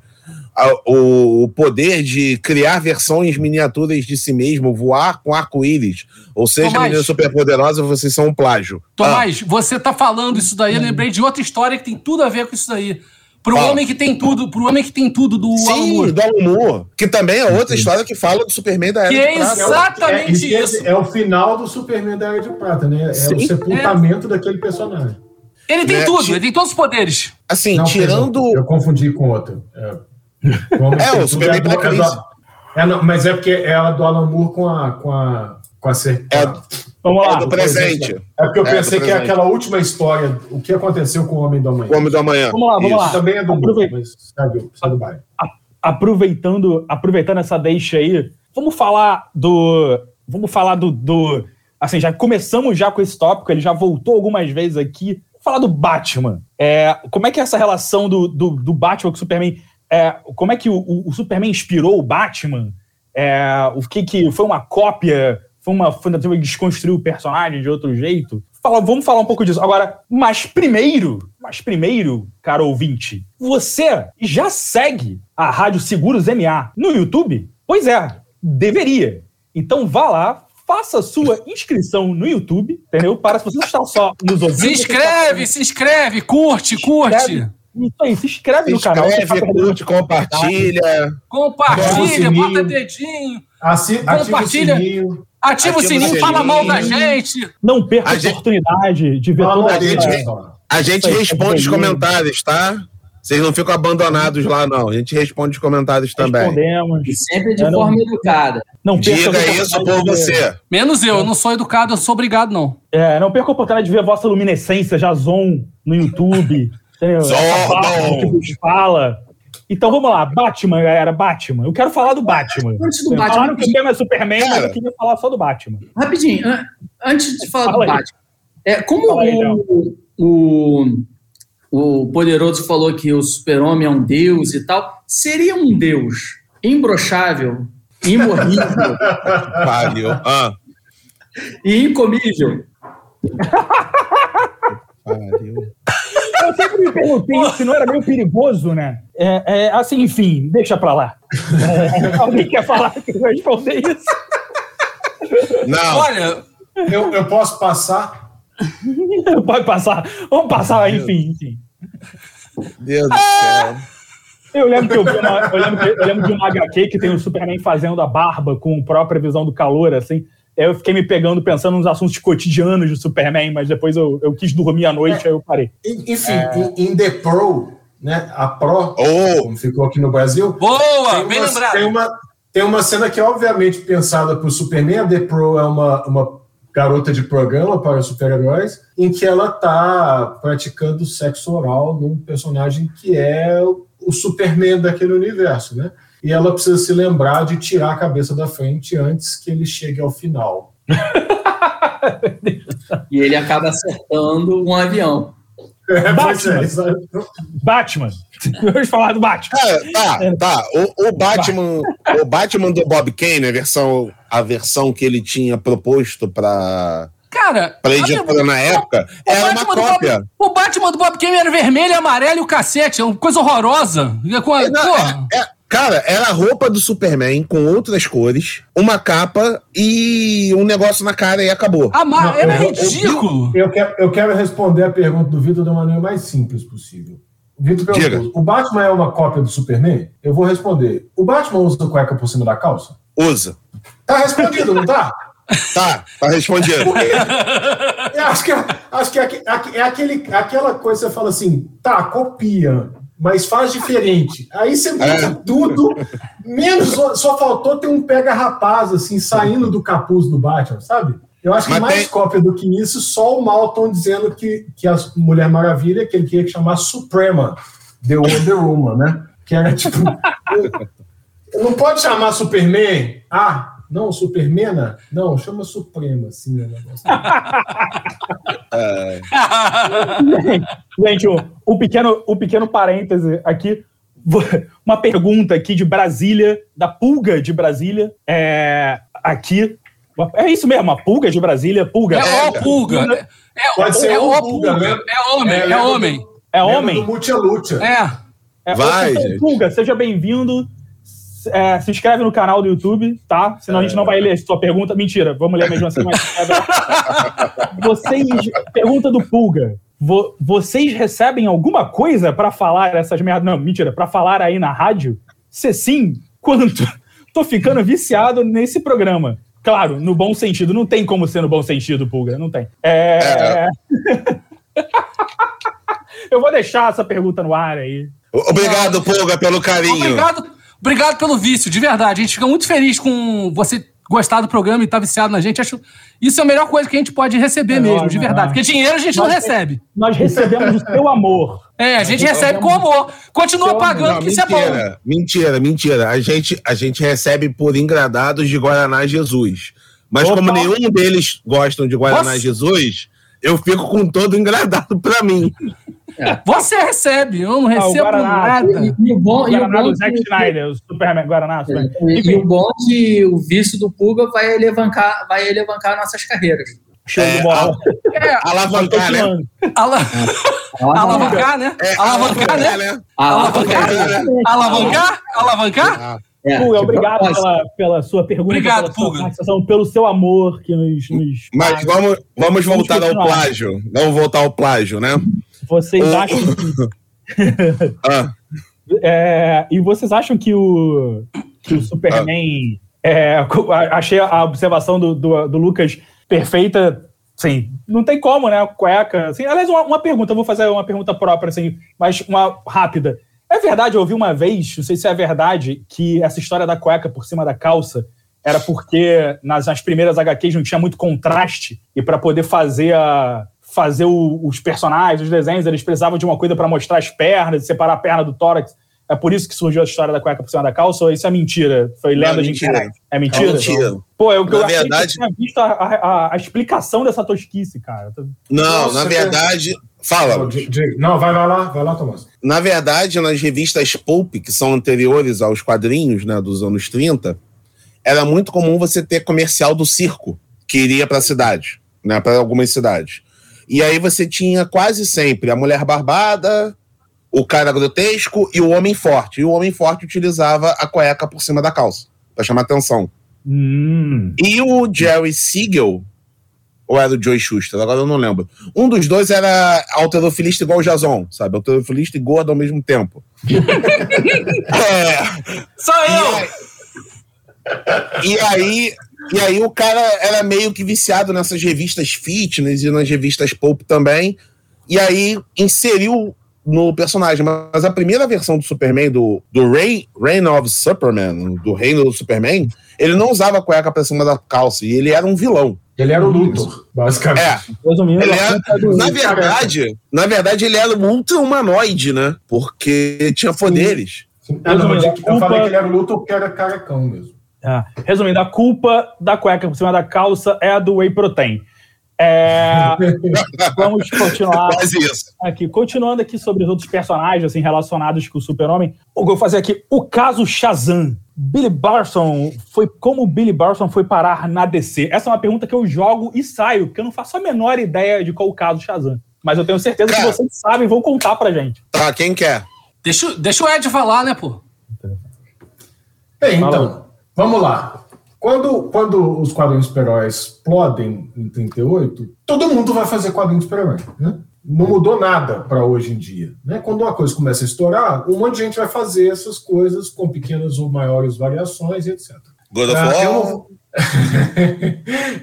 [SPEAKER 2] o, poder de criar versões miniaturas de si mesmo, voar com arco-íris. Ou seja, Tomás, menina superpoderosa, vocês são um plágio.
[SPEAKER 3] Tomás, ah. você tá falando isso daí, eu lembrei de outra história que tem tudo a ver com isso daí. Pro ah. homem que tem tudo, pro homem que tem tudo do
[SPEAKER 2] Sim, Alan Moore. do Alan Moore, que também é outra história que fala do Superman da Era
[SPEAKER 3] que
[SPEAKER 2] de
[SPEAKER 3] é Prata. exatamente
[SPEAKER 5] é,
[SPEAKER 3] isso.
[SPEAKER 5] É, o final do Superman da Era de Prata, né? É Sim. o sepultamento é. daquele personagem.
[SPEAKER 3] Ele tem né? tudo, ele tem todos os poderes.
[SPEAKER 2] Assim, Não, tirando.
[SPEAKER 5] Eu confundi com outro. É.
[SPEAKER 2] É, o Superman Black é,
[SPEAKER 5] é, é, Mas é porque é a do Alan Moore com a. Com a, com a
[SPEAKER 2] é, Vamos lá. É do presente.
[SPEAKER 5] É porque eu é pensei que é aquela última história, o que aconteceu com o Homem do Amanhã.
[SPEAKER 2] O Homem do Amanhã.
[SPEAKER 1] Vamos lá, vamos Isso. lá.
[SPEAKER 5] Também é do Aproveita. mas segue do
[SPEAKER 1] Aproveitando, aproveitando essa deixa aí, vamos falar do. Vamos falar do, do. Assim, já começamos já com esse tópico, ele já voltou algumas vezes aqui. Vamos falar do Batman. É, como é que é essa relação do, do, do Batman com o Superman? é, como é que o, o, Superman inspirou o Batman? É, o que, que foi uma cópia? Foi uma tentativa de desconstruir o personagem de outro jeito? Fala, vamos falar um pouco disso. Agora, mas primeiro, mas primeiro, caro ouvinte, você já segue a Rádio Seguros MA no YouTube? Pois é, deveria. Então vá lá, faça sua inscrição no YouTube, entendeu? Para se você está só nos ouvindo.
[SPEAKER 3] Se inscreve, se inscreve, curte, curte.
[SPEAKER 1] Isso aí, se inscreve se no canal.
[SPEAKER 2] Inscreve, curte, compartilha.
[SPEAKER 3] Compartilha, bota dedinho.
[SPEAKER 5] Assi compartilha.
[SPEAKER 3] Ativa, ativa o sininho, sininho, fala mal da gente.
[SPEAKER 1] Não perca a, a oportunidade de ver toda
[SPEAKER 2] a gente. A gente responde os comentários, tá? Vocês não ficam abandonados lá, não. A gente responde os comentários também.
[SPEAKER 1] Respondemos.
[SPEAKER 4] E sempre de forma não... educada.
[SPEAKER 2] Não Diga isso por você.
[SPEAKER 3] Menos eu, eu não sou educado, eu sou obrigado, não.
[SPEAKER 1] É, não perca a oportunidade de ver a vossa luminescência, Jason, no YouTube. Zordon! fala. Então vamos lá, Batman, galera, Batman. Eu quero falar do Batman. Antes do Batman. Falaram que o tema é Superman, cara. mas eu queria falar só do Batman.
[SPEAKER 4] Rapidinho, antes de falar Fala do aí. Batman. É, como aí, o, o, o Poderoso falou que o super-homem é um deus e tal, seria um deus imbrochável, imorrível.
[SPEAKER 2] Pariu. Ah.
[SPEAKER 4] E incomível.
[SPEAKER 1] Pariu. Eu sempre me perguntei se não era meio perigoso, né? É, é, assim, enfim, deixa pra lá. É, alguém quer falar que eu responder isso?
[SPEAKER 2] Não.
[SPEAKER 5] Olha, eu, eu posso passar?
[SPEAKER 1] Pode passar. Vamos passar, enfim, enfim.
[SPEAKER 2] Deus do céu.
[SPEAKER 1] Eu lembro que eu vi uma, eu lembro, eu lembro de uma HQ que tem o Superman fazendo a barba com a própria visão do calor, assim eu fiquei me pegando pensando nos assuntos cotidianos do Superman, mas depois eu, eu quis dormir à noite, é, aí eu parei.
[SPEAKER 5] Enfim, é... em, The Pro, né, a Pro,
[SPEAKER 2] oh.
[SPEAKER 5] como ficou aqui no Brasil.
[SPEAKER 3] Boa, bem lembrado.
[SPEAKER 5] Tem uma, tem uma cena que é obviamente pensada para o Superman. A The Pro é uma, uma garota de programa para super-heróis, em que ela está praticando sexo oral num personagem que é o Superman daquele universo, né? E ela precisa se lembrar de tirar a cabeça da frente antes que ele chegue ao final.
[SPEAKER 4] e ele acaba acertando um avião.
[SPEAKER 1] É, Batman. É, Batman. Vamos falar do Batman.
[SPEAKER 2] É, tá, tá. O, o, Batman, o Batman do Bob Kane, a versão, a versão que ele tinha proposto para
[SPEAKER 3] Cara,
[SPEAKER 2] pra editora na época, o, era uma cópia.
[SPEAKER 3] Bob, o Batman do Bob Kane era vermelho, amarelo e o cacete. É uma coisa horrorosa. Com a, não,
[SPEAKER 2] é, é, cara, era a roupa do Superman com outras cores, uma capa e um negócio na cara e acabou.
[SPEAKER 3] Ah, mas era ridículo.
[SPEAKER 5] Eu, eu, quero, eu quero responder a pergunta do Vitor da maneira mais simples possível. O Vitor perguntou: o Batman é uma cópia do Superman? Eu vou responder: o Batman usa cueca por cima da calça?
[SPEAKER 2] Usa.
[SPEAKER 5] Tá respondido, não tá?
[SPEAKER 2] Tá, tá respondido.
[SPEAKER 5] eu acho que, acho que é, é aquele, aquela coisa que você fala assim, tá, copia, mas faz diferente. Aí você muda é. tudo, menos só faltou ter um pega-rapaz assim saindo do capuz do Batman, sabe? Eu acho que Mas mais tem... cópia do que isso, só o Malton dizendo que, que a Mulher Maravilha, que ele queria chamar Suprema, The Wonder Woman, né? Que era tipo. não pode chamar Superman. Ah, não, Supermena? Não, chama Suprema, assim, né?
[SPEAKER 1] é. Gente, um, um, pequeno, um pequeno parêntese aqui. Uma pergunta aqui de Brasília, da Pulga de Brasília. É, aqui. É isso mesmo, a Pulga de Brasília, Pulga.
[SPEAKER 3] É o Pulga. É, Pode ser é o Pulga, né? É homem, é, é homem.
[SPEAKER 1] É homem.
[SPEAKER 5] Do Multi Lucha.
[SPEAKER 3] É.
[SPEAKER 2] é Vai, gente.
[SPEAKER 1] Pulga, seja bem-vindo é, se inscreve no canal do YouTube, tá? Senão é. a gente não vai ler a sua pergunta. Mentira, vamos ler mesmo assim. Mas... vocês, pergunta do Pulga. Vo, vocês recebem alguma coisa para falar essas merdas? Não, mentira, para falar aí na rádio? Se sim, quanto? Tô ficando viciado nesse programa. Claro, no bom sentido. Não tem como ser no bom sentido, Pulga. Não tem. É... é. Eu vou deixar essa pergunta no ar aí.
[SPEAKER 2] Obrigado, Pulga, pelo carinho.
[SPEAKER 3] Obrigado, Obrigado pelo vício, de verdade. A gente fica muito feliz com você gostar do programa e estar tá viciado na gente. Acho isso é a melhor coisa que a gente pode receber é mesmo, de verdade. Porque dinheiro a gente nós, não recebe.
[SPEAKER 1] Nós recebemos o seu amor.
[SPEAKER 3] É, a gente recebe com amor. Continua pagando, não, que isso é bom.
[SPEAKER 2] Mentira, mentira. A gente, a gente recebe por engradados de Guaraná Jesus. Mas Opa. como nenhum deles gostam de Guaraná Nossa. Jesus, eu fico com todo engradado para mim.
[SPEAKER 3] É. Você recebe, eu não ah, recebo ah, nada.
[SPEAKER 1] E, e, o bom, o Guaraná do Zack Schneider, o Superman Guaraná. Superman.
[SPEAKER 4] E, e, o bom é que o vício do Puga vai elevancar, vai elevancar nossas carreiras.
[SPEAKER 1] Show é, de bola.
[SPEAKER 2] É, alavancar, né?
[SPEAKER 3] Ala... Alavancar, né? É, alavancar, né? né? Alavancar, né? Alavancar? Alavancar?
[SPEAKER 1] É, Puga, tipo, obrigado pela, pela sua pergunta.
[SPEAKER 3] Obrigado, Puga.
[SPEAKER 1] Pelo seu amor que nos. nos
[SPEAKER 2] Mas vamos, vamos voltar ao plágio. Vamos voltar ao plágio, né?
[SPEAKER 1] Vocês acham que. ah. é, e vocês acham que o, que o Superman. Ah. É, achei a observação do, do, do, Lucas perfeita. Sim, não tem como, né? Cueca. Assim, aliás, uma, uma pergunta, eu vou fazer uma pergunta própria, assim, mas uma rápida. É verdade, eu ouvi uma vez, não sei se é verdade, que essa história da cueca por cima da calça era porque nas, nas primeiras HQs não tinha muito contraste e para poder fazer a, fazer o, os personagens, os desenhos, eles precisavam de uma coisa para mostrar as pernas, separar a perna do tórax. É por isso que surgiu a história da cueca por cima da calça, ou isso é mentira? Foi lenda não, de mentira. internet? É mentira? É mentira. Pô, eu, eu
[SPEAKER 2] na verdade...
[SPEAKER 1] tinha visto a, a, a, explicação dessa tosquice, cara.
[SPEAKER 2] Não, Nossa, na verdade... Fala.
[SPEAKER 5] Não, vai, vai lá, vai lá, Tomás.
[SPEAKER 2] Na verdade, nas revistas Pulp, que são anteriores aos quadrinhos né, dos anos 30, era muito comum você ter comercial do circo que iria para a cidade, né, para algumas cidades. E aí você tinha quase sempre a mulher barbada, o cara grotesco e o homem forte. E o homem forte utilizava a cueca por cima da calça, para chamar atenção.
[SPEAKER 1] Hum.
[SPEAKER 2] E o Jerry Siegel, ou era o Joey Schuster, agora eu não lembro. Um dos dois era alterofilista igual o Jason, sabe? Alterofilista e gordo ao mesmo tempo.
[SPEAKER 3] é. Sou eu!
[SPEAKER 2] E aí, e aí o cara era meio que viciado nessas revistas fitness e nas revistas pulp também. E aí inseriu no personagem. Mas a primeira versão do Superman, do, do Reign, Reign of Superman, do Reino do Superman, ele não usava cueca pra cima da calça. E ele era um vilão.
[SPEAKER 5] Ele era o Luthor, basicamente.
[SPEAKER 2] É. Ele era, na verdade, na verdade, ele era ultra humanoide, né? Porque tinha poderes.
[SPEAKER 5] Ah, não, eu, eu falei que ele era o Luthor porque era carecão mesmo.
[SPEAKER 1] Ah, resumindo, a culpa da cueca por cima da calça é a do whey protein. É, vamos continuar. Aqui, continuando aqui sobre os outros personagens assim, relacionados com o Super-Homem. Eu vou fazer aqui o caso Shazam. Billy Barson foi como o Billy Barson foi parar na DC? Essa é uma pergunta que eu jogo e saio, porque eu não faço a menor ideia de qual o caso Shazam. Mas eu tenho certeza Cara, que vocês sabem e vão contar pra gente.
[SPEAKER 2] Tá, quem quer?
[SPEAKER 3] Deixa, deixa o Ed falar, né, pô?
[SPEAKER 5] Bem, então, vamos lá. Quando, quando os quadrinhos super-heróis explodem em 38, todo mundo vai fazer quadrinhos super-herói. Né? Não mudou nada para hoje em dia. Né? Quando uma coisa começa a estourar, um monte de gente vai fazer essas coisas com pequenas ou maiores variações, etc.
[SPEAKER 2] God of ah, War. Eu, não...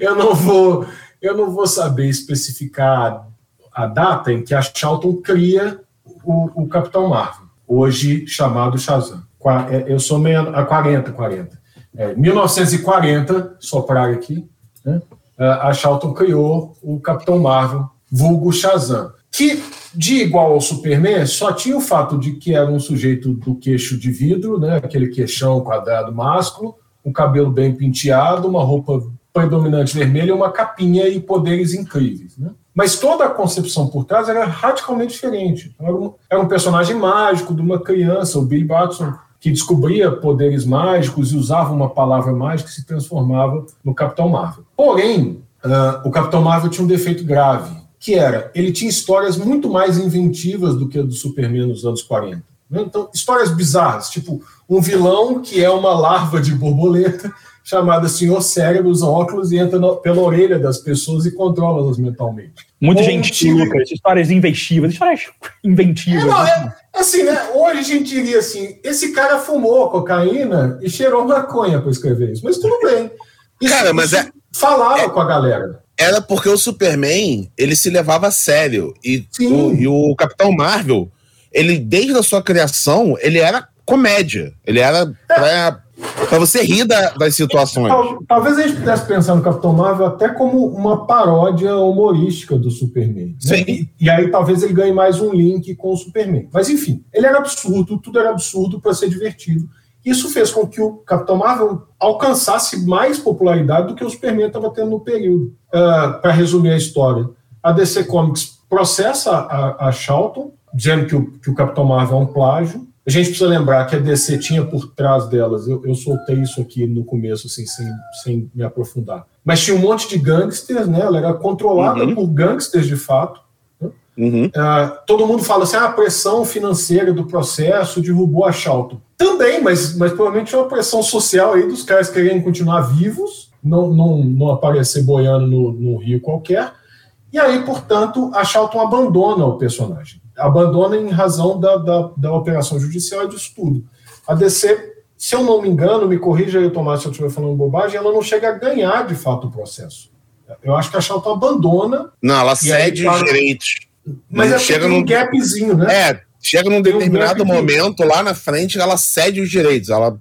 [SPEAKER 5] eu, não vou, eu não vou saber especificar a data em que a Charlton cria o, o Capitão Marvel, hoje chamado Shazam. É, eu sou meio a 40, 40. É, 1940, soprar aqui, né, a Charlton criou o Capitão Marvel, vulgo Shazam, que, de igual ao Superman, só tinha o fato de que era um sujeito do queixo de vidro, né, aquele queixão quadrado másculo, um cabelo bem penteado, uma roupa predominante vermelha uma capinha e poderes incríveis. Né? Mas toda a concepção por trás era radicalmente diferente. Era um, era um personagem mágico de uma criança, o Billy Batson que descobria poderes mágicos e usava uma palavra mágica e se transformava no Capitão Marvel. Porém, uh, o Capitão Marvel tinha um defeito grave, que era, ele tinha histórias muito mais inventivas do que a do Superman nos anos 40. Né? Então, histórias bizarras, tipo um vilão que é uma larva de borboleta chamada Senhor Cérebro, usa óculos e entra pela orelha das pessoas e controla-las mentalmente.
[SPEAKER 1] Muito gentil, Lucas. Histórias inventivas, histórias inventivas. É, não,
[SPEAKER 5] é, assim, né? Hoje a gente diria assim: esse cara fumou cocaína e cheirou maconha para escrever isso. Mas tudo bem.
[SPEAKER 2] Isso, cara, mas é.
[SPEAKER 5] Falava é, com a galera.
[SPEAKER 2] Era porque o Superman ele se levava a sério. E, o, e o Capitão Marvel, ele, desde a sua criação, ele era comédia. Ele era é. pra Pra você rir da, das situações.
[SPEAKER 5] Talvez a gente pudesse pensar no Capitão Marvel até como uma paródia humorística do Superman. Né? E, e, aí talvez ele ganhe mais um link com o Superman. Mas enfim, ele era absurdo, tudo era absurdo para ser divertido. Isso fez com que o Capitão Marvel alcançasse mais popularidade do que o Superman estava tendo no período. Uh, para resumir a história, a DC Comics processa a, a Charlton, dizendo que o, que o Capitão Marvel é um plágio. A gente precisa lembrar que a DC tinha por trás delas, eu, eu soltei isso aqui no começo, assim, sem, sem me aprofundar, mas tinha um monte de gangsters, né? Ela era controlada uhum. por gangsters de fato. Né? Uhum. Uh, todo mundo fala assim: ah, a pressão financeira do processo derrubou a Charlton. Também, mas, mas provavelmente é uma pressão social aí dos caras querendo continuar vivos, não, não, não aparecer boiando no, no rio qualquer. E aí, portanto, a Charlton abandona o personagem abandona em razão da, da, da operação judicial e disso tudo. A DC, se eu não me engano, me corrija aí, Tomás, se eu estiver falando bobagem, ela não chega a ganhar de fato o processo. Eu acho que a Charlton abandona.
[SPEAKER 2] Não, ela cede os direitos.
[SPEAKER 5] Mas é chega num gapzinho, né?
[SPEAKER 2] É, chega num determinado um momento lá na frente, ela cede os direitos. Ela.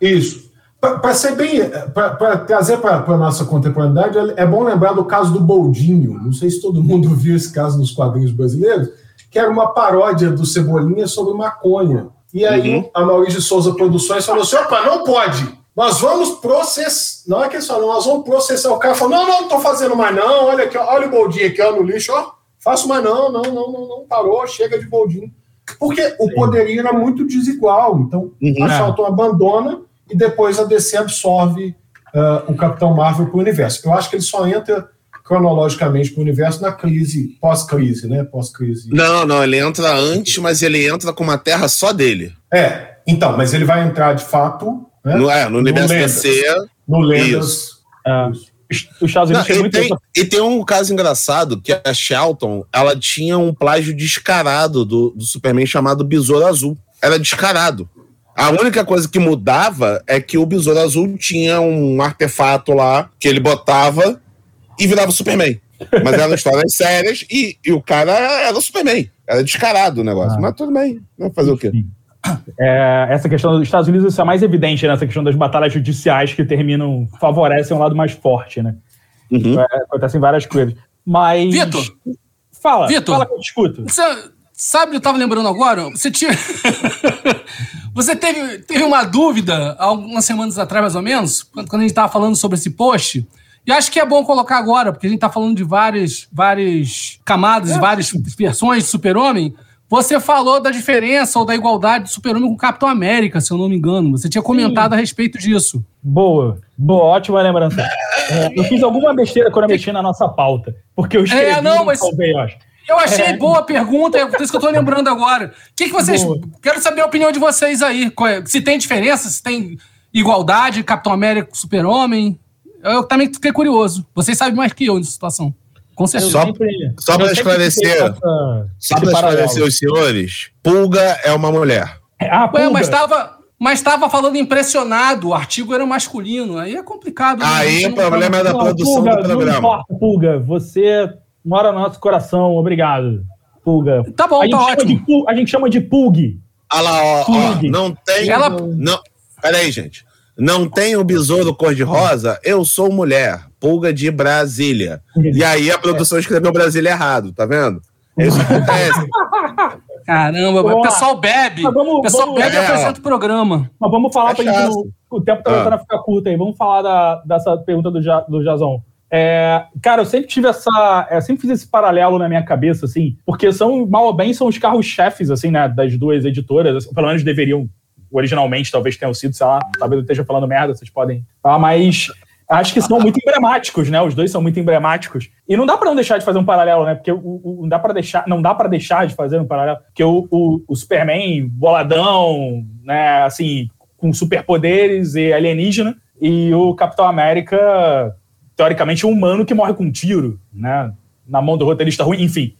[SPEAKER 5] É, isso. Para ser bem, para trazer para a nossa contemporaneidade, é bom lembrar do caso do Boldinho. Não sei se todo mundo viu esse caso nos quadrinhos brasileiros que era uma paródia do Cebolinha sobre maconha. E aí uhum. a Maurício Souza Produções falou assim: opa, não pode. Nós vamos processar. Não é que eles nós vamos processar. O cara falou: não, não, não tô fazendo mais, não. Olha aqui, olha o boldinho aqui, ó, no lixo, ó. Faço mais, não, não, não, não, não parou, chega de boldinho. Porque o poderio era muito desigual. Então, uhum. a Charlton abandona e depois a DC absorve uh, o Capitão Marvel para o universo. Eu acho que ele só entra cronologicamente para o universo na crise, pós-crise, né? Pós-crise.
[SPEAKER 2] Não, não, ele entra antes, mas ele entra com uma terra só dele.
[SPEAKER 5] É, então, mas ele vai entrar de fato.
[SPEAKER 2] Né? No, é, no universo no DC.
[SPEAKER 5] No Lendas.
[SPEAKER 1] É. Os Estados Unidos
[SPEAKER 2] não, e, tem, e tem um caso engraçado que a Shelton ela tinha um plágio descarado do, do Superman chamado Besouro Azul. Era descarado. A única coisa que mudava é que o Besouro Azul tinha um artefato lá que ele botava e virava o Superman. Mas eram histórias sérias e, e o cara era o Superman. Era descarado o negócio. Ah. Mas tudo bem. Vamos fazer o quê?
[SPEAKER 1] É, essa questão dos Estados Unidos isso é mais evidente nessa né? questão das batalhas judiciais que terminam, favorecem um lado mais forte, né? Uhum. É, acontecem várias coisas. Mas.
[SPEAKER 3] Vitor!
[SPEAKER 1] Fala,
[SPEAKER 3] Vitor,
[SPEAKER 1] fala que eu discuto.
[SPEAKER 3] Você, sabe, eu tava lembrando agora, você tinha. você teve, teve uma dúvida algumas semanas atrás, mais ou menos, quando, quando a gente tava falando sobre esse post E acho que é bom colocar agora, porque a gente está falando de várias, várias camadas, é. várias versões de Super-Homem. Você falou da diferença ou da igualdade do Super-Homem com o Capitão América, se eu não me engano. Você tinha comentado Sim. a respeito disso.
[SPEAKER 1] Boa, boa, ótima lembrança. É, eu fiz alguma besteira quando eu mexi na nossa pauta, porque eu escrevi
[SPEAKER 3] é, não, mas... Talvez, eu acho. Eu achei é. boa a pergunta, é por isso que eu tô lembrando agora. O que, que vocês. Boa. Quero saber a opinião de vocês aí. É, se tem diferença, se tem igualdade, Capitão América, Super-Homem. Eu também fiquei curioso. Vocês sabem mais que eu nessa situação. Com certeza.
[SPEAKER 2] Só, só para esclarecer, essa, só para esclarecer os senhores, Pulga é uma mulher.
[SPEAKER 3] Ah, Ué, mas estava mas estava falando impressionado, o artigo era masculino, aí é complicado.
[SPEAKER 2] Né? Aí o problema é da produção Pulga, do programa. Não importa,
[SPEAKER 1] Pulga, você mora no nosso coração, obrigado. Pulga.
[SPEAKER 3] Tá bom, tá ótimo.
[SPEAKER 1] De, a gente chama de Pulg.
[SPEAKER 2] Olha lá, ó, ó, não tem... Ela... Não, peraí, gente. Não tem o besouro cor-de-rosa, eu sou mulher. Pulga de Brasília. E aí a produção escreveu Brasília errado, tá vendo? É isso acontece.
[SPEAKER 3] Caramba, o pessoal bebe. o pessoal vamos, bebe e é, apresenta o programa.
[SPEAKER 1] Mas vamos falar é pra gente. O tempo tá voltando ah. a ficar curto aí. Vamos falar da, dessa pergunta do, ja, do Jazão. É, cara, eu sempre tive essa. Eu sempre fiz esse paralelo na minha cabeça, assim, porque são, mal ou bem, são os carros-chefes, assim, né, das duas editoras, assim, pelo menos deveriam originalmente talvez tenham sido, sei lá, talvez eu esteja falando merda, vocês podem falar, mas acho que são muito emblemáticos, né? Os dois são muito emblemáticos. E não dá para não deixar de fazer um paralelo, né? Porque o, o não dá para deixar, não dá para deixar de fazer um paralelo, porque o, o, Superman boladão, né, assim, com superpoderes e alienígena, e o Capitão América teoricamente um humano que morre com um tiro, né? Na mão do roteirista ruim, enfim.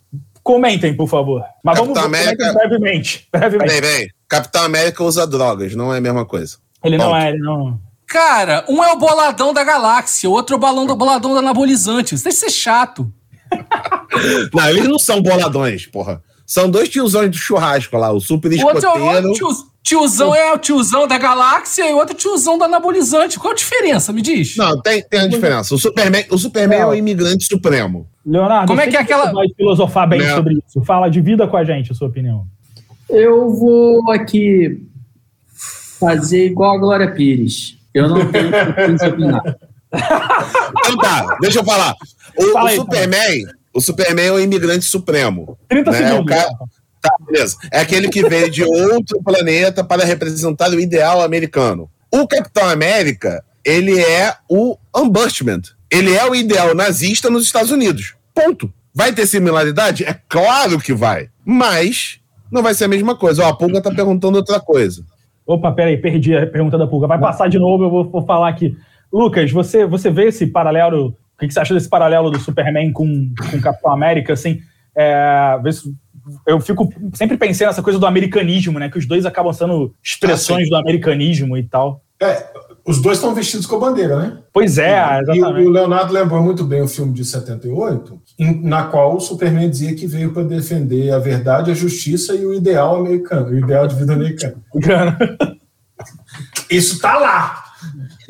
[SPEAKER 1] Comentem, por favor. Mas Capitão vamos América... brevemente. brevemente. Peraí.
[SPEAKER 2] Capitão América usa drogas, não é a mesma coisa.
[SPEAKER 1] Ele Ponto. não é, ele não.
[SPEAKER 3] Cara, um é o boladão da galáxia, o outro é o balão do boladão da anabolizante. Isso deve ser chato.
[SPEAKER 2] não, eles não são boladões, porra. São dois tiozões de churrasco lá, o super escoteiro. O outro,
[SPEAKER 3] tio, tiozão é o tiozão da galáxia e o outro tiozão do anabolizante. Qual a diferença, me diz?
[SPEAKER 2] Não, tem, tem a diferença. O Superman, o Superman é o imigrante supremo.
[SPEAKER 1] Leonardo, como é que é aquela. Vai filosofar bem sobre isso. Fala, divida com a gente a sua opinião.
[SPEAKER 4] Eu vou aqui fazer igual a Glória Pires. Eu não tenho opinar.
[SPEAKER 2] Então tá, deixa eu falar. O, Fala o aí, Superman, cara. o Superman é o imigrante supremo.
[SPEAKER 1] 30 né? segundos.
[SPEAKER 2] É o cara... Tá, beleza. É aquele que veio de outro planeta para representar o ideal americano. O Capitão América, ele é o Unbushment. Ele é o ideal nazista nos Estados Unidos. Ponto. Vai ter similaridade? É claro que vai. Mas não vai ser a mesma coisa. Ó, a Pulga tá perguntando outra coisa.
[SPEAKER 1] Opa, peraí, perdi a pergunta da Pulga. Vai passar de novo, eu vou, vou falar aqui. Lucas, você, você vê esse paralelo? O que, que você acha desse paralelo do Superman com, com Capitão América? Assim, é, eu fico sempre pensando nessa coisa do americanismo, né? Que os dois acabam sendo expressões ah, do americanismo e tal.
[SPEAKER 5] É, os dois estão vestidos com a bandeira, né?
[SPEAKER 1] Pois é,
[SPEAKER 5] exatamente. E, o Leonardo lembrou muito bem o filme de 78, na qual o Superman dizia que veio para defender a verdade, a justiça e o ideal americano, o ideal de vida americano. Isso está lá.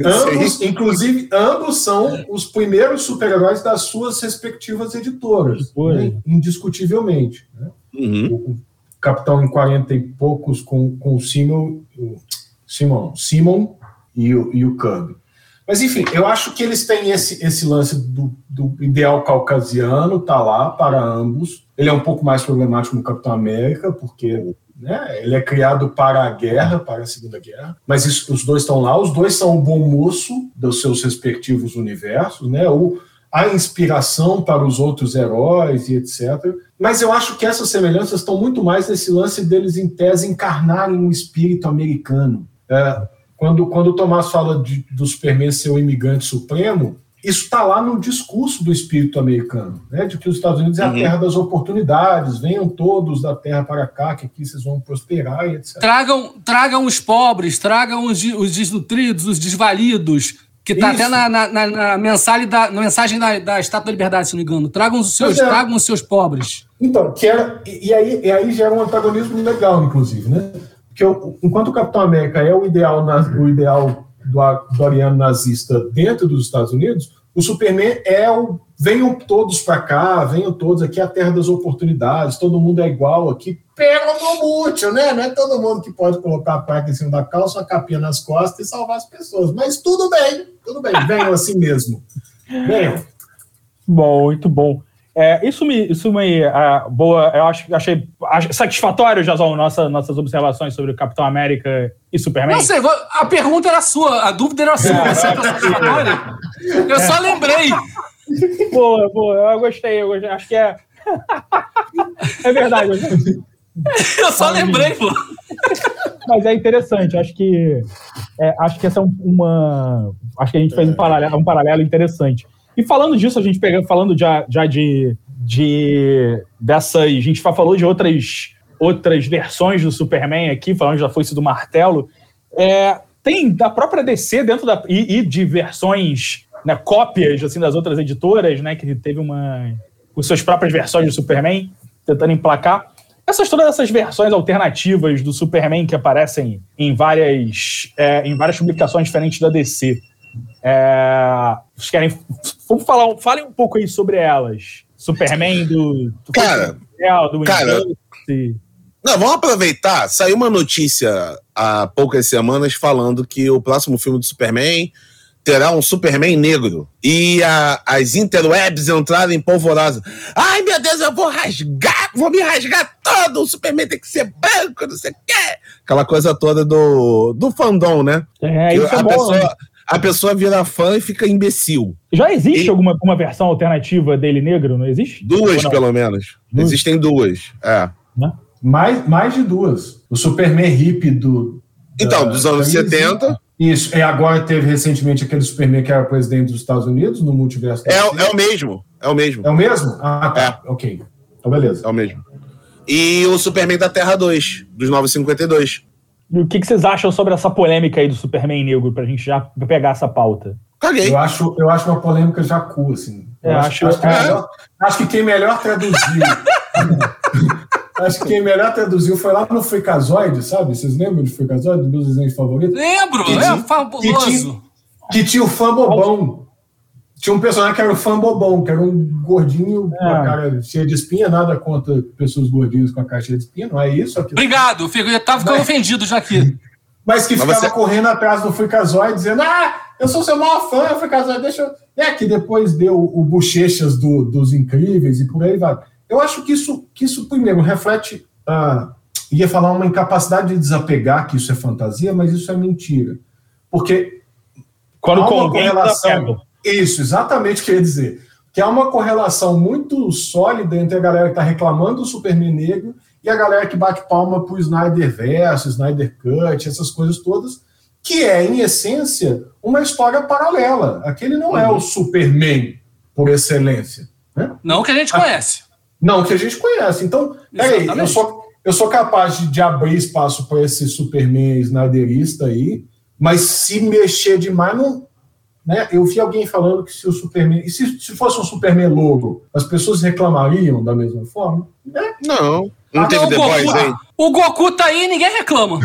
[SPEAKER 5] Ambos, inclusive, ambos são os primeiros super-heróis das suas respectivas editoras, né? indiscutivelmente. Né? Uhum. O, Capitão em 40 e poucos com, com o Simon, o Simon, Simon e o, e o Kirby. Mas, enfim, eu acho que eles têm esse, esse lance do, do ideal caucasiano, tá lá para ambos. Ele é um pouco mais problemático no Capitão América, porque né, ele é criado para a guerra, para a Segunda Guerra. Mas isso, os dois estão lá, os dois são o bom moço dos seus respectivos universos, né? O, a inspiração para os outros heróis e etc. Mas eu acho que essas semelhanças estão muito mais nesse lance deles, em tese, encarnarem um espírito americano. É, quando, quando o Tomás fala de, do Superman ser o imigrante supremo, isso está lá no discurso do espírito americano, né, de que os Estados Unidos é a uhum. terra das oportunidades, venham todos da terra para cá, que aqui vocês vão prosperar e etc.
[SPEAKER 3] Tragam, tragam os pobres, tragam os, os desnutridos, os desvalidos, que está até na, na, na, na, mensagem, da, na mensagem da, da Estátua da Liberdade, se não me engano. Tragam os seus, é. tragam os seus pobres.
[SPEAKER 5] Então, que era, e, e, aí, e aí gera um antagonismo legal, inclusive, né? Que eu, enquanto o Capitão América é o ideal, o ideal do, ariano nazista dentro dos Estados Unidos, o Superman é o venham todos para cá, venham todos aqui, é a terra das oportunidades, todo mundo é igual aqui, pelo no mútil, né? Não é todo mundo que pode colocar a placa em cima da calça, uma capinha nas costas e salvar as pessoas. Mas tudo bem, tudo bem, venham assim mesmo.
[SPEAKER 1] Bem, bom, muito bom. É, isso me, isso me uh, boa, eu acho, achei satisfatório, Jason, nossa, nossas observações sobre o Capitão América e Superman.
[SPEAKER 3] Não sei, a pergunta era sua, a dúvida era sua. É, é, eu só lembrei.
[SPEAKER 1] Boa, boa, eu gostei, eu gostei. Acho que é. é verdade.
[SPEAKER 3] Eu só lembrei, pô.
[SPEAKER 1] Mas é interessante, acho que é, acho que essa é uma. Acho que a gente fez um paralelo, um paralelo interessante. E falando disso, a gente pega, falando já, já de, de dessas. A gente falou de outras, outras versões do Superman aqui, falando já foi isso do martelo. É, tem da própria DC dentro da. E, e, de versões, né, cópias assim, das outras editoras, né? Que teve uma. com suas próprias versões do Superman, tentando emplacar. Essas, todas essas versões alternativas do Superman que aparecem em várias, é, em várias publicações diferentes da DC. É, vocês querem. Vamos falar, falem um pouco aí sobre elas. Superman do. do
[SPEAKER 2] cara, do cara não, vamos aproveitar. Saiu uma notícia há poucas semanas falando que o próximo filme do Superman terá um Superman negro. E a, as interwebs entraram em polvorosa. Ai, meu Deus, eu vou rasgar, vou me rasgar todo. O Superman tem que ser branco, não sei o quê. Aquela coisa toda do, do fandom, né?
[SPEAKER 1] É, isso a é bom,
[SPEAKER 2] pessoa, né? A pessoa vira fã e fica imbecil.
[SPEAKER 1] Já existe e... alguma uma versão alternativa dele negro? Não existe?
[SPEAKER 2] Duas, não? pelo menos. Duas? Existem duas. É.
[SPEAKER 5] Né? Mais, mais de duas. O Superman hippie do.
[SPEAKER 2] Então, dos anos 70.
[SPEAKER 5] Isso. E agora teve recentemente aquele Superman que era presidente dos Estados Unidos, no multiverso.
[SPEAKER 2] É, é o mesmo. É o mesmo.
[SPEAKER 5] É o mesmo? Ah, tá. É. Ok. Então, beleza.
[SPEAKER 2] É o mesmo. E o Superman da Terra 2, dos 952.
[SPEAKER 1] O que, que, vocês acham sobre essa polêmica aí do Superman negro, pra gente já pegar essa pauta?
[SPEAKER 5] Caguei. Eu acho, eu acho uma polêmica já cu, assim. É, acho, acho, que é. melhor, acho, que quem melhor traduziu. acho que quem melhor traduziu foi lá no Freakazoid, sabe? Vocês lembram de Freakazoid, dos meus desenhos favoritos?
[SPEAKER 3] Lembro, que é fabuloso.
[SPEAKER 5] Que tinha, que tinha o fã bobão. Tinha um personagem que era o fã bobão, que era um gordinho é. com a cara cheia de espinha, nada contra pessoas gordinhas com a cara cheia de espinha, não é isso?
[SPEAKER 3] Aquilo. Obrigado, Fico, eu tava ficando Mas... ofendido já aqui.
[SPEAKER 5] Mas que ficava você... correndo atrás do Freakazoid, dizendo: Ah, eu sou seu maior fã, Freakazoid, deixa eu. É, que depois deu o Bochechas do, dos Incríveis e por aí vai. Eu acho que isso, que isso primeiro, reflete. Ah, ia falar uma incapacidade de desapegar que isso é fantasia, mas isso é mentira. Porque.
[SPEAKER 1] Quando há uma correlação.
[SPEAKER 5] Isso, exatamente o que eu ia dizer. Que há uma correlação muito sólida entre a galera que está reclamando do Superman negro e a galera que bate palma pro Snyder Verso, Snyder Cut, essas coisas todas, que é, em essência, uma história paralela. Aquele não uhum. é o uhum. Superman por excelência. Né?
[SPEAKER 3] Não que a gente conhece.
[SPEAKER 5] Não que a gente conhece. Então, aí, eu sou, eu sou capaz de, de abrir espaço para esse Superman Snyderista aí, mas se mexer demais, não, né? Eu vi alguém falando que se o Superman. E se, se fosse um Superman logo, as pessoas reclamariam da mesma forma?
[SPEAKER 2] Né? Não. Não ah, teve não, The Goku, Boys aí?
[SPEAKER 3] O Goku tá aí ninguém reclama.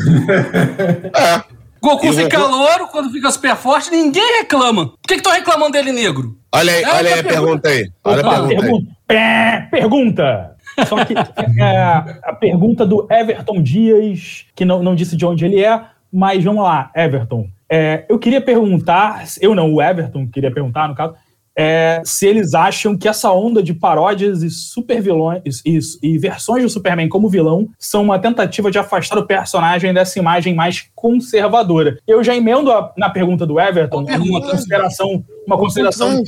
[SPEAKER 3] é. Goku e fica Goku... louro, quando fica super forte, ninguém reclama. Por que estão reclamando dele negro?
[SPEAKER 2] Olha aí, é olha aí a pergunta aí. Olha a pergunta aí.
[SPEAKER 1] É, pergunta! Só que é, a pergunta do Everton Dias, que não, não disse de onde ele é, mas vamos lá, Everton. É, eu queria perguntar, eu não, o Everton queria perguntar, no caso, é, se eles acham que essa onda de paródias e super vilões e, e, versões do Superman como vilão são uma tentativa de afastar o personagem dessa imagem mais conservadora. Eu já emendo a, na pergunta do Everton uma consideração, uma consideração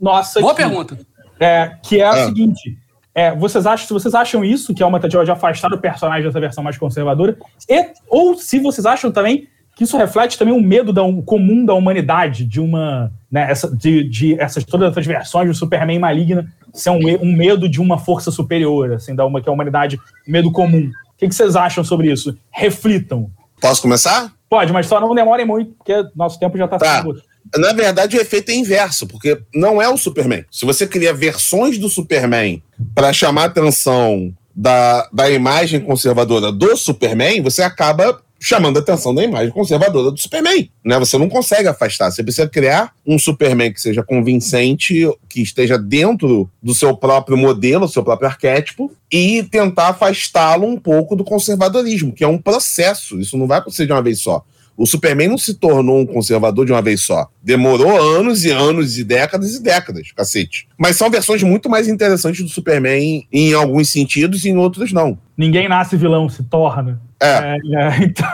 [SPEAKER 1] nossa.
[SPEAKER 3] Boa que, pergunta.
[SPEAKER 1] É, que é a ah. seguinte: é, vocês acham, se vocês acham isso, que é uma tentativa de afastar o personagem dessa versão mais conservadora, e, ou se vocês acham também que isso reflete também um medo da, um, comum da humanidade, de uma. Né, essa, de, de essas, todas essas versões do Superman maligna ser um, um medo de uma força superior, assim, da uma que é a humanidade, medo comum. O que, que vocês acham sobre isso? Reflitam.
[SPEAKER 2] Posso começar?
[SPEAKER 1] Pode, mas só não demorem muito, porque nosso tempo já está
[SPEAKER 2] tá. sendo. Na verdade, o efeito é inverso, porque não é o Superman. Se você cria versões do Superman para chamar a atenção da, da imagem conservadora do Superman, você acaba chamando a atenção da imagem conservadora do Superman. Né? Você não consegue afastar. Você precisa criar um Superman que seja convincente, que esteja dentro do seu próprio modelo, do seu próprio arquétipo, e tentar afastá-lo um pouco do conservadorismo, que é um processo. Isso não vai acontecer de uma vez só. O Superman não se tornou um conservador de uma vez só. Demorou anos e anos e décadas e décadas, cacete. Mas são versões muito mais interessantes do Superman em alguns sentidos e em outros não.
[SPEAKER 1] Ninguém nasce vilão, se torna.
[SPEAKER 2] É. é, é
[SPEAKER 5] então...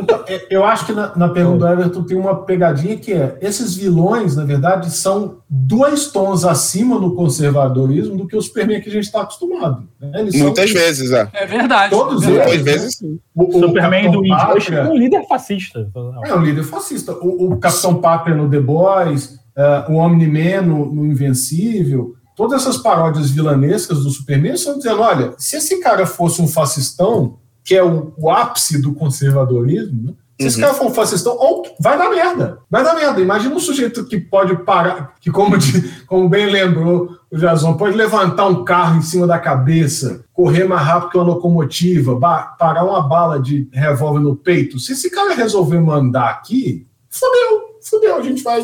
[SPEAKER 5] Então, é, eu acho que na, na, pergunta do Everton tem uma pegadinha que é: esses vilões, na verdade, são dois tons acima no conservadorismo do que o Superman que a gente está acostumado.
[SPEAKER 2] Né? Muitas são, vezes, é.
[SPEAKER 3] É verdade.
[SPEAKER 2] Todos
[SPEAKER 3] é
[SPEAKER 2] Muitas vezes,
[SPEAKER 1] sim. O, o Superman do Pátria, é um líder fascista.
[SPEAKER 5] É um líder fascista. O, o Capitão Pátria no The Boys, uh, o Omni-Man no, no Invencível todas essas paródias vilanescas do Superman estão dizendo: olha, se esse cara fosse um fascistão, que é o, o ápice do conservadorismo, né? Se uhum. esse cara for um fascistão, ou vai dar merda. Vai dar merda. Imagina um sujeito que pode parar, que, como, de, como bem lembrou o Jason, pode levantar um carro em cima da cabeça, correr mais rápido que uma locomotiva, parar uma bala de revólver no peito. Se esse cara resolver mandar aqui, fodeu, fodeu, a gente vai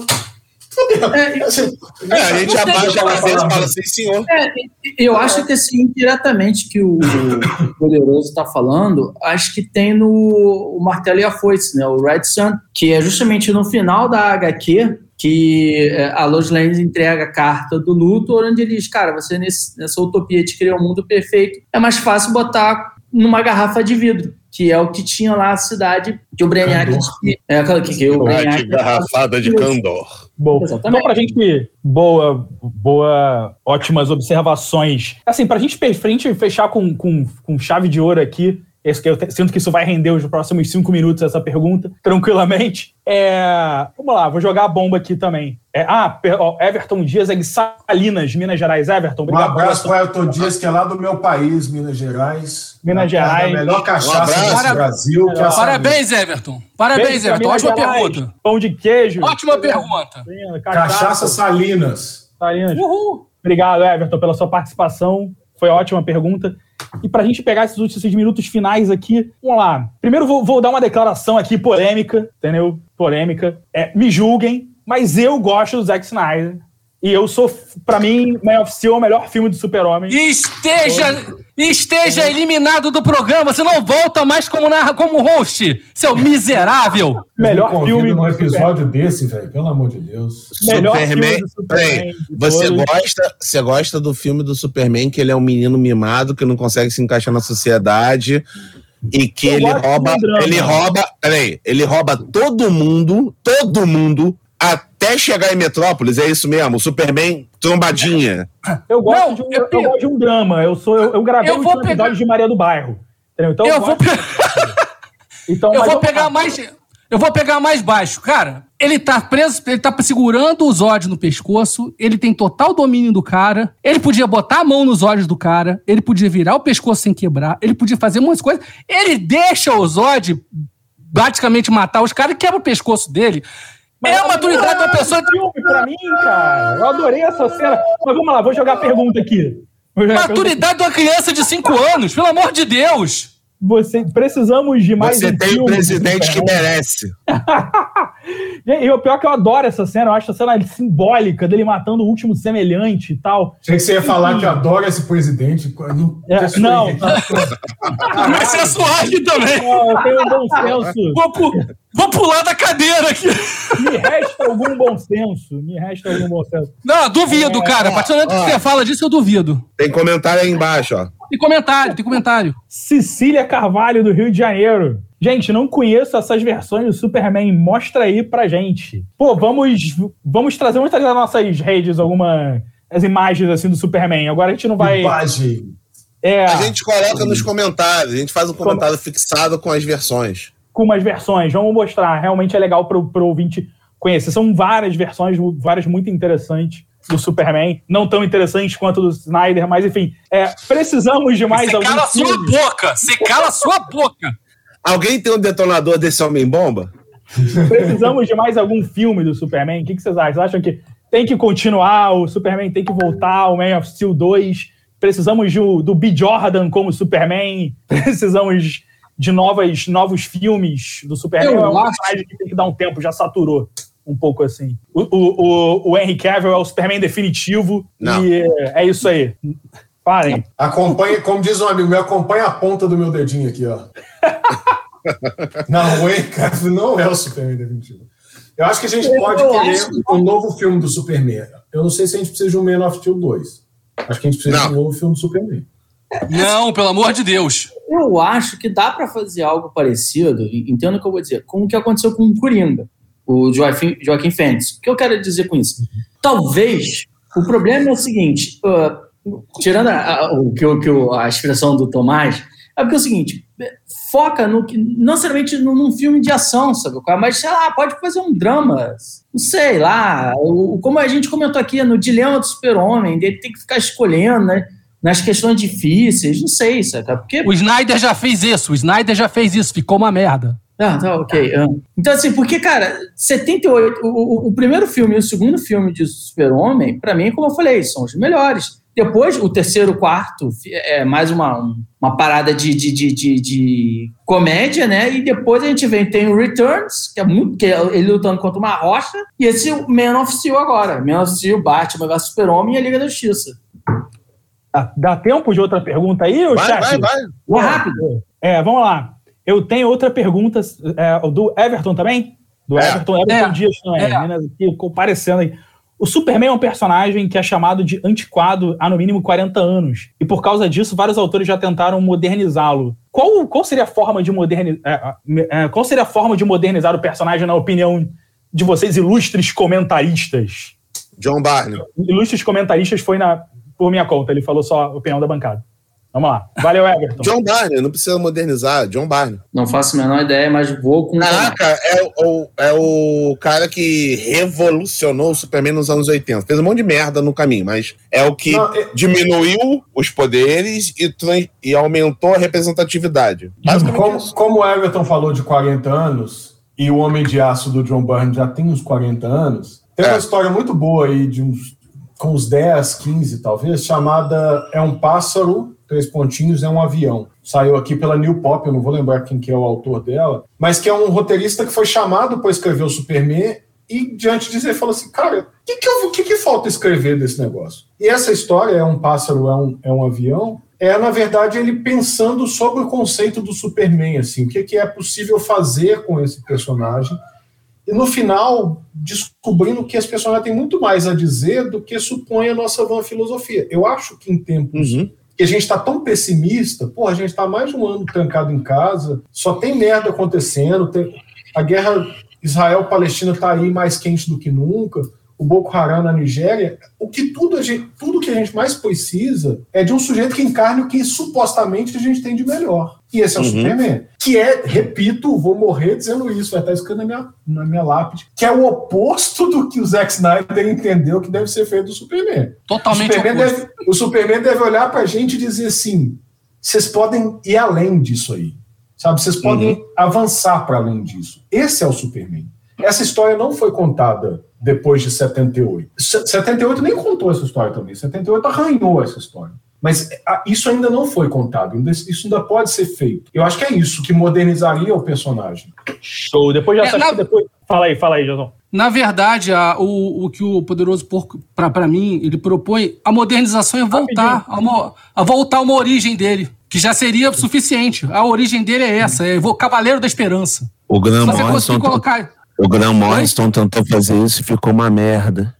[SPEAKER 2] é, assim, é, a gente abaixa a cabeça e fala assim, senhor. É,
[SPEAKER 4] eu acho que, assim, indiretamente que o, o Poderoso está falando, acho que tem no o Martelo e a Foice, né? O Red Sun, que é justamente no final da HQ, que é, a Lois Lane entrega a carta do Luthor, onde ele diz, cara, você nesse, nessa utopia de criar um mundo perfeito, é mais fácil botar numa garrafa de vidro que é o que tinha lá a cidade que o Brainiac...
[SPEAKER 2] É, aquela que, que o Brainiac... garrafada de Candor.
[SPEAKER 1] Bom, Exatamente. então pra gente, boa, boa, ótimas observações. Assim, pra gente, pra gente fechar com, com, com chave de ouro aqui, esse que eu sinto que isso vai render os próximos cinco minutos essa pergunta, tranquilamente. É, vamos lá, vou jogar a bomba aqui também. É, ah, ó, Everton Dias é de Salinas, Minas Gerais. Everton,
[SPEAKER 5] obrigado. Um abraço para o Everton Dias, que é lá do meu país, Minas Gerais.
[SPEAKER 1] Minas Gerais.
[SPEAKER 5] A melhor cachaça um do Brasil.
[SPEAKER 3] É Parabéns, Everton. Parabéns, Everton. Ótima Gerais. pergunta.
[SPEAKER 1] Pão de queijo.
[SPEAKER 3] Ótima pergunta.
[SPEAKER 5] Cachaça, cachaça Salinas.
[SPEAKER 1] Salinas. Uhul. Obrigado, Everton, pela sua participação. Foi ótima pergunta. E para a gente pegar esses últimos minutos finais aqui, vamos lá. Primeiro vou, vou dar uma declaração aqui polêmica, entendeu? Polêmica. É, me julguem, mas eu gosto do Zack Snyder. E eu sou, para mim, Man of Steel é o melhor filme do Super-Homem.
[SPEAKER 3] Esteja, esteja eliminado do programa. Você não volta mais como, narra, como host, seu miserável.
[SPEAKER 5] melhor filme. num episódio desse, velho. Pelo amor de Deus.
[SPEAKER 2] Melhor Superman. Filme Superman você gosta, você gosta do filme do Superman que ele é um menino mimado que não consegue se encaixar na sociedade e que eu ele rouba, ele rouba, peraí, ele rouba todo mundo, todo mundo até chegar em Metrópolis, é isso mesmo, Superman trombadinha.
[SPEAKER 1] Eu gosto, Não, de, um, eu, eu, gosto de um drama. Eu, sou, eu, eu gravei eu um episódio pegar... de Maria do Bairro. Entendeu?
[SPEAKER 3] Então, eu, vou, pe... então, eu vou pegar mais. Eu vou pegar mais baixo. Cara, ele tá preso, ele tá segurando os olhos no pescoço, ele tem total domínio do cara, ele podia botar a mão nos olhos do cara, ele podia virar o pescoço sem quebrar, ele podia fazer muitas coisas. Ele deixa os olhos praticamente matar os caras e quebra o pescoço dele. Mas é a maturidade da pessoa.
[SPEAKER 1] filme pra mim, cara. Eu adorei essa cena. Mas vamos lá, vou jogar a pergunta aqui.
[SPEAKER 3] Maturidade de uma criança de 5 anos, pelo amor de Deus.
[SPEAKER 1] Você, precisamos de mais
[SPEAKER 2] Você um tem um presidente que merece.
[SPEAKER 1] e o pior é que eu adoro essa cena, eu acho essa cena simbólica dele matando o último semelhante e tal.
[SPEAKER 5] Achei que você ia falar que adora esse presidente.
[SPEAKER 1] É, não.
[SPEAKER 3] Mas é suave também. Não,
[SPEAKER 1] eu tenho um bom senso.
[SPEAKER 3] Vou pular da cadeira aqui.
[SPEAKER 1] Me resta algum bom senso. Me resta algum bom senso.
[SPEAKER 3] Não, duvido, é, cara. A partir do momento que você fala disso, eu duvido.
[SPEAKER 2] Tem comentário aí embaixo, ó.
[SPEAKER 3] Tem comentário, tem comentário.
[SPEAKER 1] Cecília Carvalho, do Rio de Janeiro. Gente, não conheço essas versões do Superman. Mostra aí pra gente. Pô, vamos, vamos trazer, vamos trazer nas nossas redes algumas as imagens assim do Superman. Agora a gente não vai.
[SPEAKER 2] Imagem. É. A gente coloca nos comentários, a gente faz um comentário Como... fixado com as versões.
[SPEAKER 1] Com umas versões, vamos mostrar. Realmente é legal pro, pro ouvinte conhecer. São várias versões, várias muito interessantes do Superman, não tão interessantes quanto do Snyder, mas enfim, é, precisamos de mais
[SPEAKER 3] algum. Você cala a sua boca! Você cala a sua boca!
[SPEAKER 2] Alguém tem um detonador desse Homem-Bomba?
[SPEAKER 1] Precisamos de mais algum filme do Superman? O que, que vocês acham? Vocês acham que tem que continuar, o Superman tem que voltar, o Man of Steel 2? Precisamos de, do B. Jordan como Superman? Precisamos de novas, novos filmes do Superman? Eu é um acho... que tem que dar um tempo, já saturou um pouco assim. O, o, o, Henry Cavill é o Superman definitivo Não. e é, é isso aí. Parem.
[SPEAKER 5] Acompanhe, como diz um amigo meu, acompanha a ponta do meu dedinho aqui, ó. não, o Henry Cavill não é o Superman definitivo. Eu acho que a gente eu pode querer que... um novo filme do Superman. Eu não sei se a gente precisa de um Man of Steel 2. Acho que a gente precisa não. de um novo filme do Superman.
[SPEAKER 3] Não, pelo amor de Deus.
[SPEAKER 4] Eu acho que dá para fazer algo parecido, entendo o que eu vou dizer, com o que aconteceu com o Coringa, o Joaquim, Joaquim Fênix. O que eu quero dizer com isso? Talvez, o problema é o seguinte, uh, tirando a, a, o que, o, a expressão do Tomás, é porque é o seguinte, foca no que, não necessariamente num filme de ação, sabe? Mas, sei lá, pode fazer um drama, não sei lá, o, como a gente comentou aqui, no dilema do super-homem, ele tem que ficar escolhendo, né? Nas questões difíceis, não sei, sabe? Porque...
[SPEAKER 3] O Snyder já fez isso, o Snyder já fez isso, ficou uma merda.
[SPEAKER 4] Ah, tá, ok. Ah. Então, assim, porque, cara, 78, o, o primeiro filme e o segundo filme de Super-Homem, para mim, como eu falei, são os melhores. Depois, o terceiro, quarto, é mais uma, uma parada de, de, de, de, de comédia, né? E depois a gente vem, tem o Returns, que é muito. Que é ele lutando contra uma rocha, e esse Man of Steel agora. Man of Steel, Batman Super-Homem e a Liga da Justiça.
[SPEAKER 1] Dá, dá tempo de outra pergunta aí, vai, chat? Vai, vai, vai. rápido. É, vamos lá. Eu tenho outra pergunta é, do Everton também? Do é. Everton, Everton é. Dias também. É. Meninas aqui comparecendo aí. O Superman é um personagem que é chamado de antiquado há no mínimo 40 anos. E por causa disso, vários autores já tentaram modernizá-lo. Qual, qual seria a forma de modernizar. É, é, qual seria a forma de modernizar o personagem, na opinião de vocês, ilustres comentaristas?
[SPEAKER 2] John Barney.
[SPEAKER 1] Ilustres comentaristas foi na, por minha conta. Ele falou só a opinião da bancada. Vamos lá. Valeu, Everton.
[SPEAKER 2] John Barney, não precisa modernizar. John Barney.
[SPEAKER 4] Não faço a menor ideia, mas vou com.
[SPEAKER 2] Caraca, é o, é o cara que revolucionou o Superman nos anos 80. Fez um monte de merda no caminho, mas é o que não, é... diminuiu os poderes e, e aumentou a representatividade.
[SPEAKER 5] Como, como o Everton falou de 40 anos, e o Homem de Aço do John Byrne já tem uns 40 anos, tem é. uma história muito boa aí de uns com uns 10, 15 talvez, chamada É um Pássaro três pontinhos, é um avião. Saiu aqui pela New Pop, eu não vou lembrar quem que é o autor dela, mas que é um roteirista que foi chamado para escrever o Superman e diante disso ele falou assim, cara, o que que, que, que, falta escrever desse negócio? E essa história, é um pássaro, é um, é um avião, é na verdade ele pensando sobre o conceito do Superman, assim, o que, que é possível fazer com esse personagem, e no final descobrindo que esse personagem tem muito mais a dizer do que supõe a nossa van filosofia. Eu acho que em tempos uhum que a gente está tão pessimista, pô, a gente está mais de um ano trancado em casa, só tem merda acontecendo, tem, a guerra Israel-Palestina está aí mais quente do que nunca, o Boko Haram na Nigéria, o que tudo, a gente, tudo que a gente mais precisa é de um sujeito que encarne o que supostamente a gente tem de melhor. E esse é o uhum. Superman. Que é, repito, vou morrer dizendo isso, vai estar escrito na minha, na minha lápide, que é o oposto do que o Zack Snyder entendeu que deve ser feito do Superman.
[SPEAKER 3] Totalmente
[SPEAKER 5] o Superman, deve, o Superman deve olhar pra gente e dizer assim: vocês podem ir além disso aí. Sabe? Vocês podem uhum. avançar para além disso. Esse é o Superman. Essa história não foi contada depois de 78. 78 nem contou essa história também. 78 arranhou essa história. Mas isso ainda não foi contado, isso ainda pode ser feito. Eu acho que é isso que modernizaria o personagem.
[SPEAKER 1] Show. Depois já é, na... depois. Fala aí, fala aí, Jason.
[SPEAKER 3] Na verdade, a, o, o que o Poderoso Porco, para mim, ele propõe a modernização é voltar a, uma, a voltar a uma origem dele, que já seria suficiente. A origem dele é essa, é o Cavaleiro da Esperança.
[SPEAKER 2] O Graham Morrison, colocar... o Graham Morrison tentou fazer isso e ficou uma merda.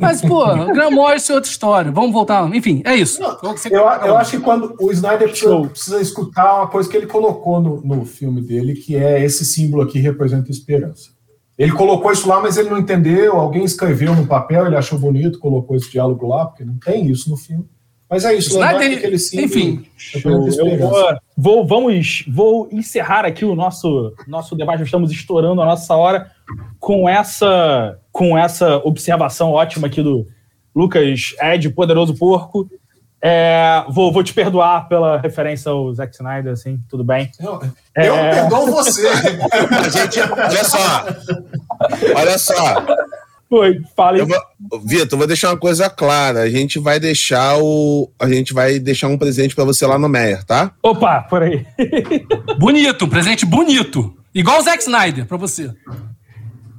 [SPEAKER 3] Mas, pô, Graham Morrison é outra história. Vamos voltar. Enfim, é isso. Não,
[SPEAKER 5] eu, eu, acho que quando o Snyder precisa, precisa, escutar uma coisa que ele colocou no, no filme dele, que é esse símbolo aqui representa esperança. Ele colocou isso lá, mas ele não entendeu. Alguém escreveu no papel, ele achou bonito, colocou esse diálogo lá, porque não tem isso no filme. Mas é isso,
[SPEAKER 3] Snyder, aquele símbolo. Enfim,
[SPEAKER 1] eu vou, vou, vamos, vou encerrar aqui o nosso, nosso debate. Estamos estourando a nossa hora com essa, com essa observação ótima aqui do Lucas Ed, Poderoso Porco. É, vou, vou te perdoar pela referência ao Zack Snyder, assim, tudo bem.
[SPEAKER 5] Eu, é... eu perdoo você.
[SPEAKER 2] A gente, olha só. Olha só.
[SPEAKER 1] Foi, fala
[SPEAKER 2] Vitor, vou deixar uma coisa clara. A gente vai deixar o. A gente vai deixar um presente para você lá no Meyer, tá?
[SPEAKER 1] Opa, por aí.
[SPEAKER 3] bonito, um presente bonito. Igual o Zack Snyder, para você.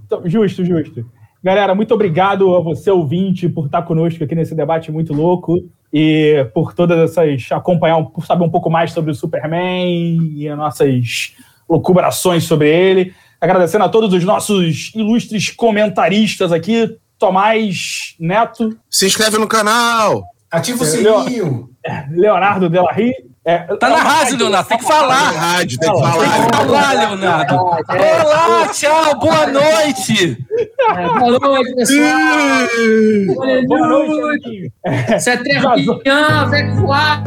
[SPEAKER 1] Então, justo, justo. Galera, muito obrigado a você, ouvinte, por estar conosco aqui nesse debate muito louco e por todas essas. acompanhar, por saber um pouco mais sobre o Superman e as nossas locubrações sobre ele. Agradecendo a todos os nossos ilustres comentaristas aqui. Tomás Neto.
[SPEAKER 2] Se inscreve no canal.
[SPEAKER 5] Ativa o sininho.
[SPEAKER 1] Leonardo Delarry.
[SPEAKER 3] É, tá na rádio, Leonardo, tem que falar.
[SPEAKER 2] Na rádio, tem que falar.
[SPEAKER 3] Tem que falar, Leonardo. Olá, tchau, boa noite.
[SPEAKER 4] É, boa noite, pessoal.
[SPEAKER 1] boa noite.
[SPEAKER 4] Você é três, vem voar.